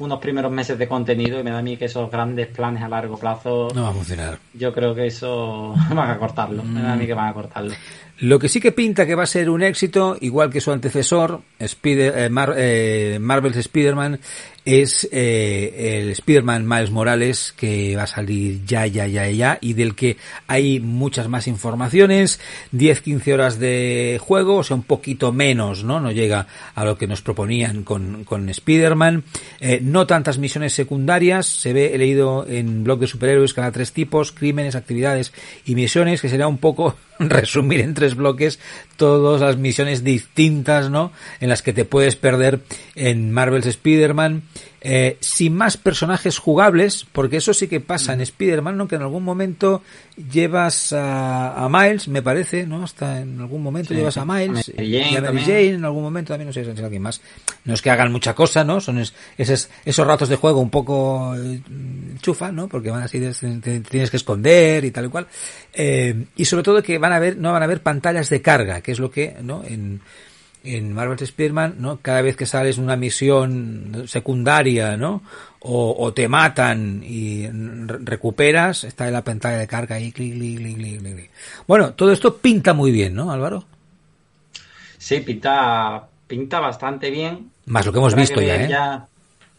unos primeros meses de contenido y me da a mí que esos grandes planes a largo plazo no va a funcionar. Yo creo que eso van a cortarlo, me da a mí que van a cortarlo. Lo que sí que pinta que va a ser un éxito, igual que su antecesor, Spider, eh, eh, Marvel's Spider-Man, es eh, el Spider-Man Miles Morales que va a salir ya, ya, ya, ya y del que hay muchas más informaciones, 10-15 horas de juego, o sea, un poquito menos, ¿no? No llega a lo que nos proponían con, con Spider-Man, eh, no tantas misiones secundarias, se ve, he leído en blog de superhéroes cada tres tipos, crímenes, actividades y misiones, que será un poco resumir en tres bloques todas las misiones distintas, ¿no? En las que te puedes perder en Marvel's Spider-Man eh, sin más personajes jugables, porque eso sí que pasa en Spider-Man, ¿no? Que en algún momento llevas a, Miles, me parece, ¿no? Hasta en algún momento llevas a Miles y a Mary Jane, en algún momento también, no sé si es alguien más. No es que hagan mucha cosa, ¿no? Son esos, esos ratos de juego un poco eh, chufa, ¿no? Porque van así, te, tienes que esconder y tal y cual. Eh, y sobre todo que van a ver, no van a haber pantallas de carga, que es lo que, ¿no? En, en Marvel Spearman, ¿no? Cada vez que sales una misión secundaria, ¿no? O, te matan y recuperas, está en la pantalla de carga ahí, clic, clic, clic, clic, Bueno, todo esto pinta muy bien, ¿no, Álvaro? Sí, pinta, pinta bastante bien. Más lo que hemos visto ya, ¿eh?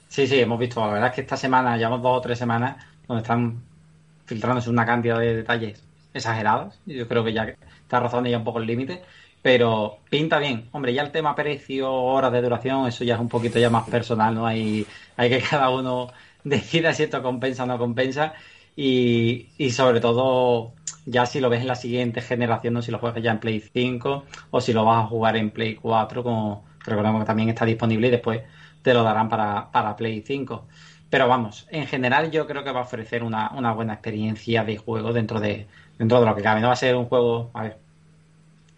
Sí, sí, hemos visto. La verdad es que esta semana, llevamos dos o tres semanas, donde están filtrándose una cantidad de detalles exagerados. Yo creo que ya está rozando ya un poco el límite pero pinta bien. Hombre, ya el tema precio, horas de duración, eso ya es un poquito ya más personal, ¿no? Hay, hay que cada uno decida si esto compensa o no compensa. Y, y sobre todo, ya si lo ves en la siguiente generación, no si lo juegas ya en Play 5 o si lo vas a jugar en Play 4, como recordemos que también está disponible y después te lo darán para, para Play 5. Pero vamos, en general yo creo que va a ofrecer una, una buena experiencia de juego dentro de, dentro de lo que cabe. No va a ser un juego, a ver,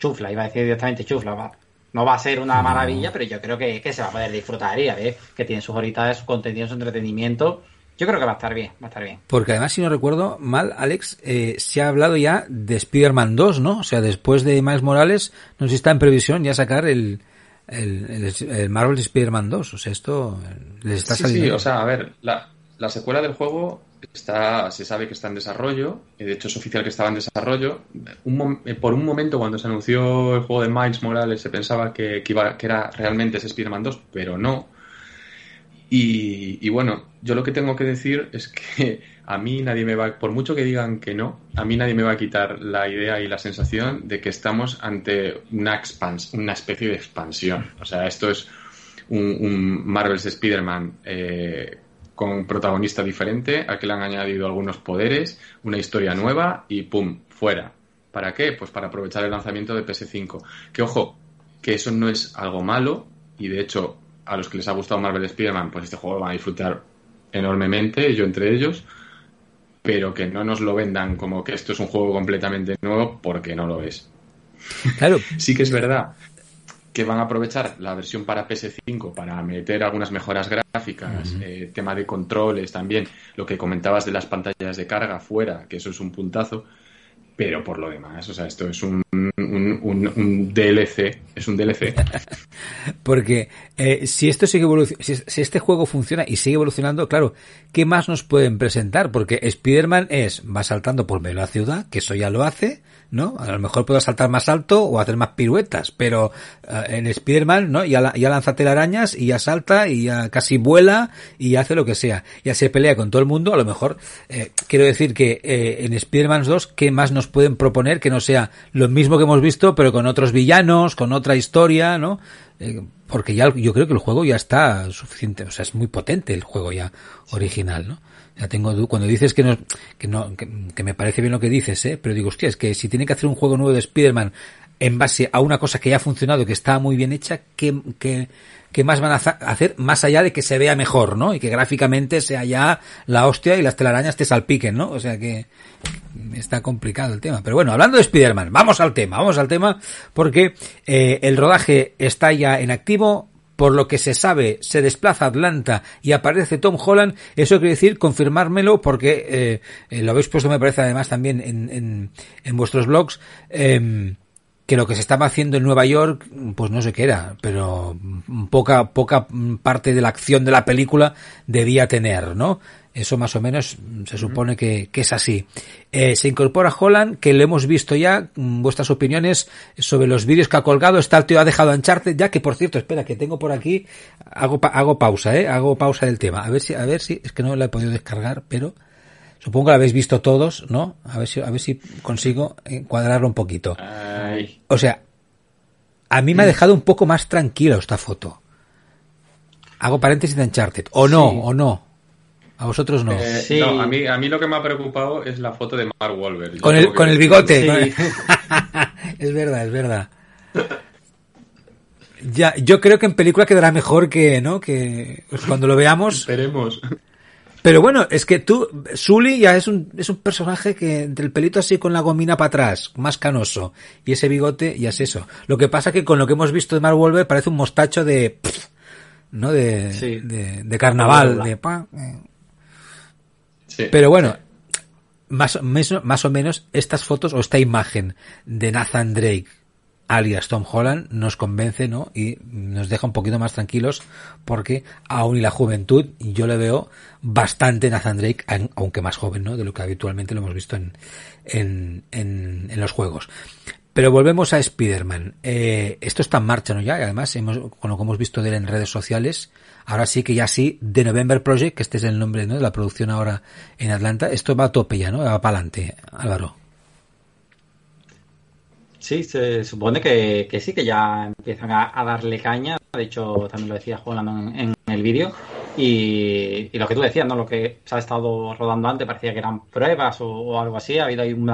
chufla, iba a decir directamente chufla, no va a ser una maravilla, pero yo creo que, se va a poder disfrutar y a ver que tiene sus horitas, su contenido, su entretenimiento. Yo creo que va a estar bien, va a estar bien. Porque además, si no recuerdo mal, Alex, eh, se ha hablado ya de Spider-Man 2, ¿no? O sea, después de Miles Morales, no sé si está en previsión ya sacar el, el, Marvel Spider-Man 2. O sea, esto les está saliendo. Sí, o sea, a ver, la, la secuela del juego está, se sabe que está en desarrollo, y de hecho es oficial que estaba en desarrollo. Eh, por un momento, cuando se anunció el juego de Miles Morales, se pensaba que, que, iba, que era realmente ese Spider-Man 2, pero no. Y, bueno, yo lo que tengo que decir es que a mí nadie me va, por mucho que digan que no, a mí nadie me va a quitar la idea y la sensación de que estamos ante una, expans una especie de expansión. O sea, esto es un, un Marvel's Spider-Man eh, con un protagonista diferente, a que le han añadido algunos poderes, una historia nueva y ¡pum! fuera. ¿Para qué? Pues para aprovechar el lanzamiento de PS5. Que ojo, que eso no es algo malo y de hecho a los que les ha gustado Marvel Spider-Man, pues este juego van a disfrutar enormemente, yo entre ellos, pero que no nos lo vendan como que esto es un juego completamente nuevo porque no lo es. Claro. sí que es verdad que van a aprovechar la versión para PS5 para meter algunas mejoras gráficas, eh, tema de controles también, lo que comentabas de las pantallas de carga fuera, que eso es un puntazo, pero por lo demás, o sea, esto es un, un, DLC, es un DLC. Porque eh, si esto sigue si, si, este juego funciona y sigue evolucionando, claro, ¿qué más nos pueden presentar? Porque Spider-Man es, va saltando por medio de la ciudad, que eso ya lo hace, ¿no? A lo mejor puedo saltar más alto o hacer más piruetas, pero uh, en Spider-Man, ¿no? Ya, ya lanza telarañas y ya salta y ya casi vuela y hace lo que sea. Ya se pelea con todo el mundo, a lo mejor, eh, quiero decir que eh, en Spider-Man 2, ¿qué más nos pueden proponer que no sea lo mismo que hemos visto, pero con otros villanos, con otra historia, ¿no? Eh, porque ya yo creo que el juego ya está suficiente, o sea, es muy potente el juego ya original, ¿no? Ya tengo cuando dices que no que no que, me parece bien lo que dices, ¿eh? Pero digo, hostia, es que si tienen que hacer un juego nuevo de Spider-Man en base a una cosa que ya ha funcionado, que está muy bien hecha, ¿qué, qué, qué más van a hacer más allá de que se vea mejor, ¿no? Y que gráficamente sea ya la hostia y las telarañas te salpiquen, ¿no? O sea que está complicado el tema. Pero bueno, hablando de Spider-Man, vamos al tema, vamos al tema, porque eh, el rodaje está ya en activo, por lo que se sabe, se desplaza a Atlanta y aparece Tom Holland, eso quiere decir confirmármelo porque eh, eh, lo habéis puesto, me parece además también en, en, en vuestros blogs, eh, que lo que se estaba haciendo en Nueva York, pues no sé qué era, pero poca, poca parte de la acción de la película debía tener, ¿no? Eso más o menos se supone que, que es así. Eh, se incorpora Holland, que lo hemos visto ya. Vuestras opiniones sobre los vídeos que ha colgado. Está el tío ha dejado ancharte ya que por cierto, espera, que tengo por aquí. Hago, hago pausa, eh. Hago pausa del tema. A ver si, a ver si, es que no lo he podido descargar, pero supongo que lo habéis visto todos, ¿no? A ver si, a ver si consigo encuadrarlo un poquito. Ay. O sea, a mí me ha dejado un poco más tranquilo esta foto. Hago paréntesis de Uncharted. O no, Sí. o no. A vosotros no. Eh, Sí. no, a mí, a mí lo que me ha preocupado es la foto de Mark Wahlberg. Con el, con el bigote. Sí. con el- es verdad, es verdad. Ya, yo creo que en película quedará mejor que, ¿no? Que pues, cuando lo veamos. Esperemos. Pero bueno, es que tú, Sully ya es un, es un personaje que entre el pelito así con la gomina para atrás, más canoso, y ese bigote ya es eso. Lo que pasa que con lo que hemos visto de Mark Wahlberg parece un mostacho de, pff, ¿no? De, Sí. de, de carnaval, de pa, eh. Pero bueno, más, más, o menos estas fotos o esta imagen de Nathan Drake alias Tom Holland nos convence, ¿no? Y nos deja un poquito más tranquilos porque aún y la juventud yo le veo bastante Nathan Drake, aun- aunque más joven, ¿no? De lo que habitualmente lo hemos visto en, en, en, en los juegos. Pero volvemos a Spider-Man. Eh, esto está en marcha, ¿no? Ya, y además, con lo que hemos visto de él en redes sociales, ahora sí que ya sí, The November Project, que este es el nombre ¿no? de la producción ahora en Atlanta, esto va a tope ya, ¿no? Va para adelante, Álvaro. Sí, se supone que, sí, que ya empiezan a, darle caña. De hecho, también lo decía Holland en, en el vídeo. Y, lo que tú decías, ¿no? Lo que se ha estado rodando antes parecía que eran pruebas o, algo así. Ha habido ahí un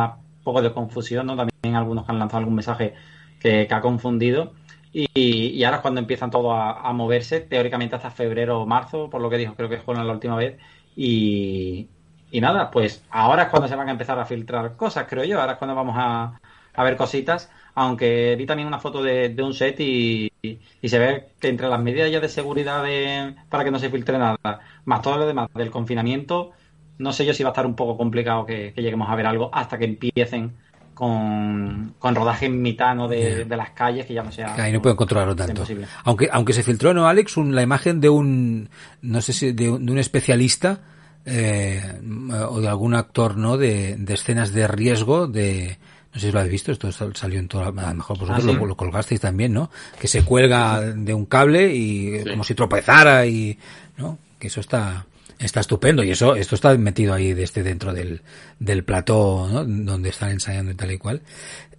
poco de confusión, ¿no? También algunos que han lanzado algún mensaje que, ha confundido. Y, ahora es cuando empiezan todos a, moverse, teóricamente hasta febrero o marzo, por lo que dijo, creo que Holland la última vez. Y, y nada, pues ahora es cuando se van a empezar a filtrar cosas, creo yo. Ahora es cuando vamos a, a ver cositas. Aunque vi también una foto de, un set y, y, y se ve que entre las medidas ya de seguridad de, para que no se filtre nada, más todo lo demás del confinamiento, no sé yo si va a estar un poco complicado que, que lleguemos a ver algo hasta que empiecen con, con rodaje en mitad ¿no? de, Yeah. de las calles, que ya no sea. Ahí no pueden controlarlo tanto. Aunque, aunque se filtró, ¿no, Alex? Un- la imagen de un, no sé si, de, un- de un especialista, eh, o de algún actor, ¿no? De, de escenas de riesgo, de, no sé si lo habéis visto, esto sal- salió en toda, a lo mejor vosotros Ah, ¿sí? lo, lo colgasteis también, ¿no? Que se cuelga de un cable y Sí. como si tropezara y, ¿no? Que eso está, está estupendo y eso, esto está metido ahí desde dentro del, del plató, ¿no? Donde están ensayando y tal y cual.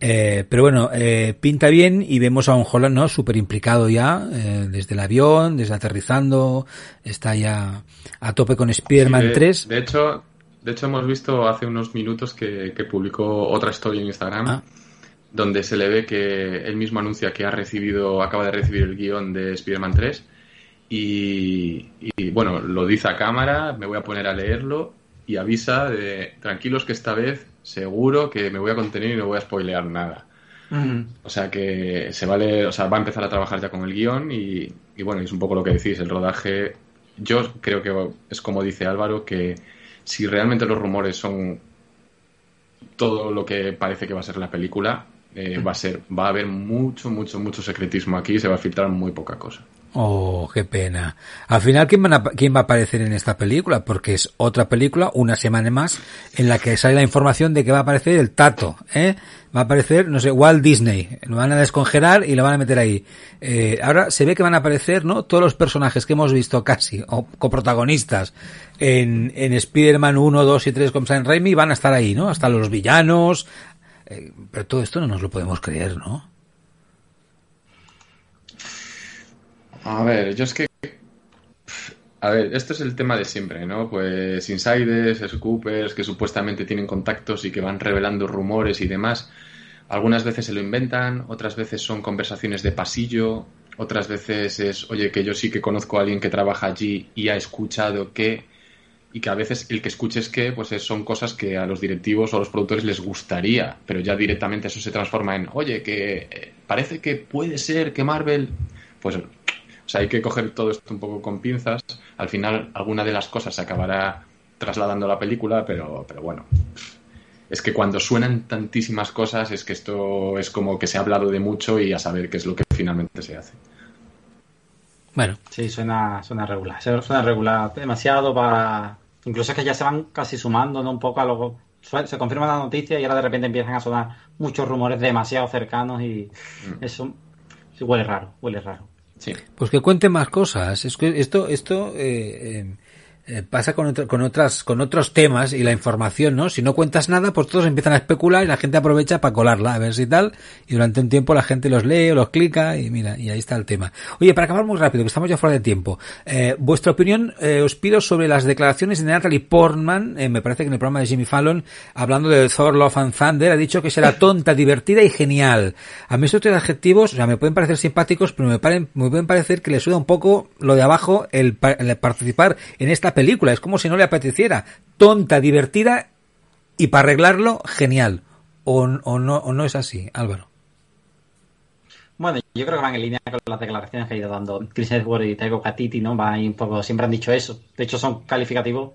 Eh, pero bueno, eh, pinta bien y vemos a un Holland, ¿no? Súper implicado ya, eh, desde el avión, desde aterrizando, está ya a tope con Spider-Man Sí, de, 3. De hecho, de hecho, hemos visto hace unos minutos que, que publicó otra story en Instagram Ah. donde se le ve que él mismo anuncia que ha recibido, acaba de recibir el guion de Spider-Man 3 y, y, bueno, lo dice a cámara, me voy a poner a leerlo y avisa de tranquilos que esta vez seguro que me voy a contener y no voy a spoilear nada. O sea que se vale, o sea, va a empezar a trabajar ya con el guion y, y bueno, es un poco lo que decís, el rodaje. Yo creo que es como dice Álvaro, que si realmente los rumores son todo lo que parece que va a ser la película, eh, va a ser, va a haber mucho, mucho, mucho secretismo aquí y se va a filtrar muy poca cosa. Oh, qué pena. Al final, ¿quién, ¿quién va a aparecer en esta película? Porque es otra película, una semana más, en la que sale la información de que va a aparecer el Tato, ¿eh? Va a aparecer, no sé, Walt Disney. Lo van a descongelar y lo van a meter ahí. Eh, ahora se ve que van a aparecer, ¿no? Todos los personajes que hemos visto casi, o coprotagonistas, en, en Spider-Man 1, 2 y 3 con Sam Raimi van a estar ahí, ¿no? Hasta los villanos. Eh, pero todo esto no nos lo podemos creer, ¿no? A ver, yo es que. A ver, esto es el tema de siempre, ¿no? Pues insiders, scoopers, que supuestamente tienen contactos y que van revelando rumores y demás. Algunas veces se lo inventan, otras veces son conversaciones de pasillo, otras veces es, oye, que yo sí que conozco a alguien que trabaja allí y ha escuchado que, y que a veces el que escuches que, pues son cosas que a los directivos o a los productores les gustaría, pero ya directamente eso se transforma en, oye, que eh, parece que puede ser que Marvel, pues sea, hay que coger todo esto un poco con pinzas. Al final, alguna de las cosas se acabará trasladando a la película, pero, pero bueno. Es que cuando suenan tantísimas cosas, es que esto es como que se ha hablado de mucho y a saber qué es lo que finalmente se hace. Bueno. Sí, suena, suena regular. Suena regular demasiado para. Incluso es que ya se van casi sumando ¿no? un poco a lo. Se confirma la noticia y ahora de repente empiezan a sonar muchos rumores demasiado cercanos y mm. eso huele raro, huele raro. Pues que cuente más cosas. Es que esto, esto eh, eh eh, pasa con, con otras con otros temas y la información, ¿no? Si no cuentas nada, pues todos empiezan a especular y la gente aprovecha para colarla, a ver si tal, y durante un tiempo la gente los lee o los clica y mira, y ahí está el tema. Oye, para acabar muy rápido, que estamos ya fuera de tiempo, eh, vuestra opinión eh, os pido sobre las declaraciones de Natalie Portman, me parece que en el programa de Jimmy Fallon, hablando de Thor, Love and Thunder, ha dicho que será tonta, divertida y genial. A mí estos tres adjetivos, o sea, me pueden parecer simpáticos, pero me, me pueden parecer que le suda un poco lo de abajo el, el participar en esta. Es como si no le apeteciera. Tonta, divertida y para arreglarlo, genial. O, o, no, o no es así, Álvaro. Bueno, yo creo que van en línea con las declaraciones que ha ido dando Chris Edwards y Taiko Katiti, ¿no? Van un poco, siempre han dicho eso. De hecho, son calificativos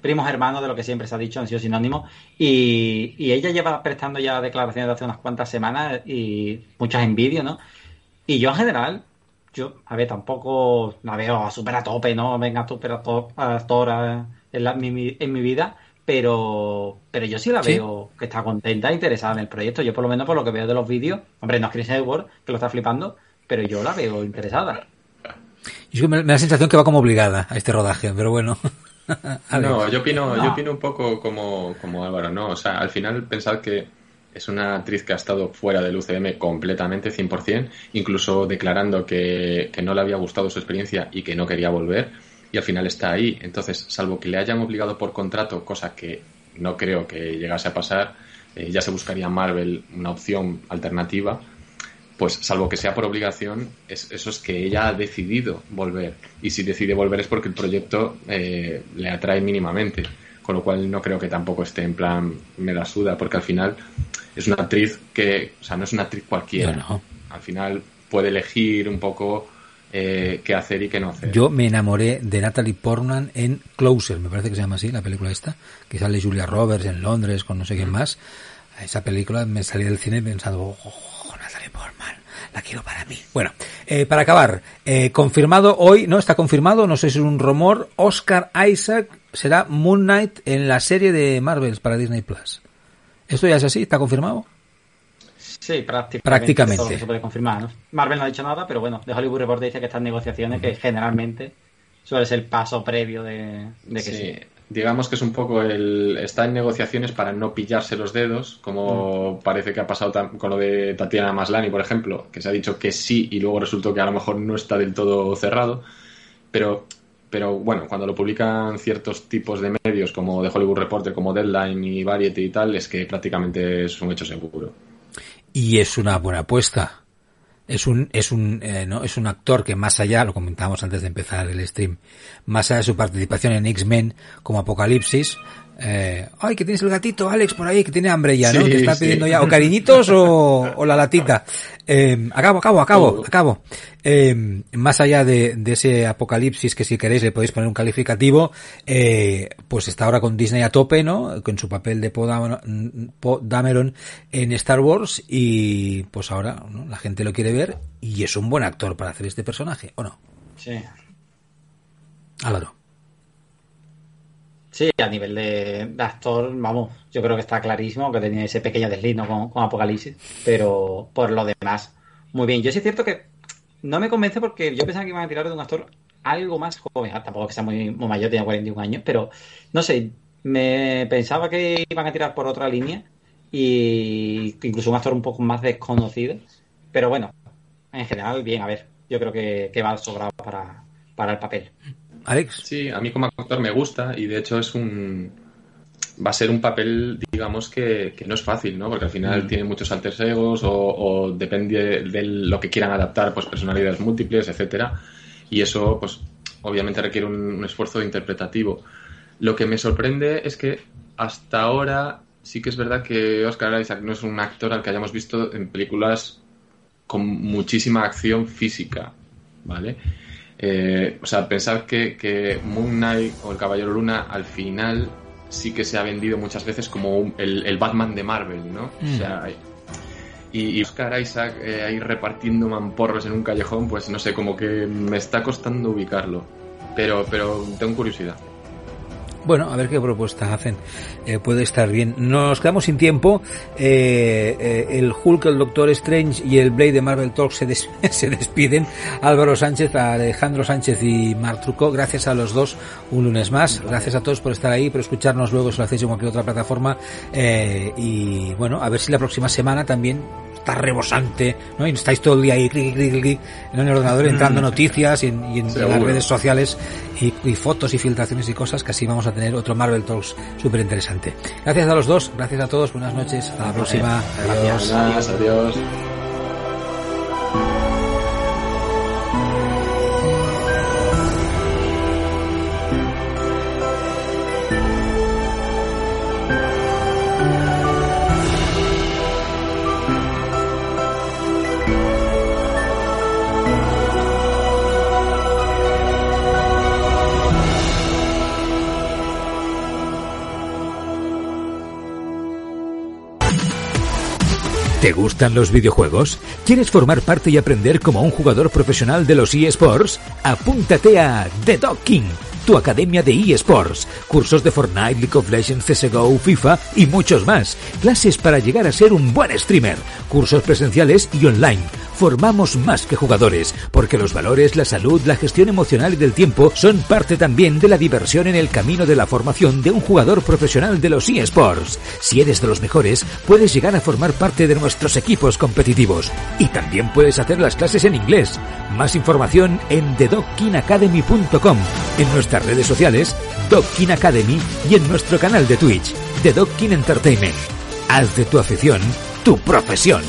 primos hermanos de lo que siempre se ha dicho, han sido sinónimos. Y, y ella lleva prestando ya declaraciones de hace unas cuantas semanas y muchas envidias, ¿no? Y yo en general yo, a ver, tampoco la veo súper a tope, ¿no? Venga, súper a tope en, mi, en mi vida, pero, pero yo sí la veo que está contenta e interesada en el proyecto. Yo, por lo menos, por lo que veo de los vídeos, hombre, no es Chris Edward, que lo está flipando, pero yo la veo interesada. Yo me, da la sensación que va como obligada a este rodaje, pero bueno. no, yo opino, yo opino un poco como, como Álvaro, ¿no? O sea, al final pensar que es una actriz que ha estado fuera del UCM completamente, 100%, incluso declarando que, no le había gustado su experiencia y que no quería volver, y al final está ahí. Entonces, salvo que le hayan obligado por contrato, cosa que no creo que llegase a pasar, eh, ya se buscaría Marvel una opción alternativa, pues salvo que sea por obligación, eso es que ella ha decidido volver. Y si decide volver es porque el proyecto eh, le atrae mínimamente. Con lo cual no creo que tampoco esté en plan me la suda, porque al final es una actriz que, o sea, no es una actriz cualquiera. Al final puede elegir un poco eh, qué hacer y qué no hacer. Yo me enamoré de Natalie Portman en Closer, me parece que se llama así la película esta, que sale Julia Roberts en Londres con no sé quién más. Esa película me salí del cine pensando, oh, Natalie Portman, la quiero para mí. Bueno, eh, para acabar, eh, confirmado hoy, no está confirmado, no sé si es un rumor, Oscar Isaac será Moon Knight en la serie de Marvels para Disney Plus. ¿Esto ya es así? ¿Está confirmado? Sí, prácticamente. prácticamente. Todo confirmar, Marvel no ha dicho nada, pero bueno, de Hollywood Report dice que están negociaciones, que generalmente suele ser el paso previo de, que sí. Digamos que es un poco el. Está en negociaciones para no pillarse los dedos, como mm. parece que ha pasado con lo de Tatiana Maslani, por ejemplo, que se ha dicho que sí y luego resultó que a lo mejor no está del todo cerrado. Pero pero bueno, cuando lo publican ciertos tipos de medios como The Hollywood Reporter, como Deadline y Variety y tal, es que prácticamente es un hecho seguro. Y es una buena apuesta. Es un, es un, eh, no, es un actor que más allá, lo comentábamos antes de empezar el stream, más allá de su participación en X-Men como Apocalipsis, Eh, ay, que tienes el gatito, Alex, por ahí, que tiene hambre ya, ¿no? que está pidiendo ya, o cariñitos o, la latita. Eh, acabo, acabo, acabo, acabo. Eh, más allá de, ese apocalipsis que si queréis le podéis poner un calificativo, eh, pues está ahora con Disney a tope, ¿no? Con su papel de Poe Dameron, en Star Wars y pues ahora la gente lo quiere ver y es un buen actor para hacer este personaje, ¿o no? Sí. Álvaro. Sí, a nivel de, actor, vamos, yo creo que está clarísimo que tenía ese pequeño desliz con, Apocalipsis, pero por lo demás, muy bien. Yo sí es cierto que no me convence porque yo pensaba que iban a tirar de un actor algo más joven, ah, tampoco que sea muy, mayor, tenía 41 años, pero no sé, me pensaba que iban a tirar por otra línea y incluso un actor un poco más desconocido, pero bueno, en general, bien, a ver, yo creo que, que va sobrado para, para el papel. Alex. Sí, a mí como actor me gusta y de hecho es un va a ser un papel, digamos, que, no es fácil, ¿no? Porque al final mm. tiene muchos alter egos o, depende de lo que quieran adaptar, pues personalidades múltiples, etcétera. Y eso, pues, obviamente requiere un, esfuerzo interpretativo. Lo que me sorprende es que hasta ahora sí que es verdad que Oscar Isaac no es un actor al que hayamos visto en películas con muchísima acción física, ¿vale? Eh, o sea, pensar que, Moon Knight o el Caballero Luna al final sí que se ha vendido muchas veces como el, Batman de Marvel, ¿no? O mm. sea, y, Oscar Isaac eh, ahí repartiendo mamporros en un callejón, pues no sé, como que me está costando ubicarlo. Pero, pero tengo curiosidad. Bueno, a ver qué propuesta hacen. Eh, puede estar bien. Nos quedamos sin tiempo. Eh, eh, el Hulk, el Doctor Strange y el Blade de Marvel Talk se, se despiden. Álvaro Sánchez, Alejandro Sánchez y Mark Trucco. Gracias a los dos un lunes más. Gracias a todos por estar ahí, por escucharnos luego si lo hacéis en cualquier otra plataforma. y bueno, a ver si la próxima semana también está rebosante, ¿no? Y estáis todo el día ahí clic, clic, clic, en el ordenador entrando noticias y en, las redes sociales y, y, fotos y filtraciones y cosas que así vamos a tener otro Marvel Talks súper interesante. Gracias a los dos, gracias a todos, buenas noches, hasta la próxima. Adiós. adiós. ¿Te gustan los videojuegos? ¿Quieres formar parte y aprender como un jugador profesional de los eSports? Apúntate a The Docking, tu academia de eSports, cursos de Fortnite, League of Legends, CSGO, FIFA y muchos más, clases para llegar a ser un buen streamer, cursos presenciales y online formamos más que jugadores, porque los valores, la salud, la gestión emocional y del tiempo son parte también de la diversión en el camino de la formación de un jugador profesional de los eSports. Si eres de los mejores, puedes llegar a formar parte de nuestros equipos competitivos. Y también puedes hacer las clases en inglés. Más información en thedockinacademy.com, en nuestras redes sociales, Dockin Academy y en nuestro canal de Twitch, The Entertainment. Haz de tu afición tu profesión.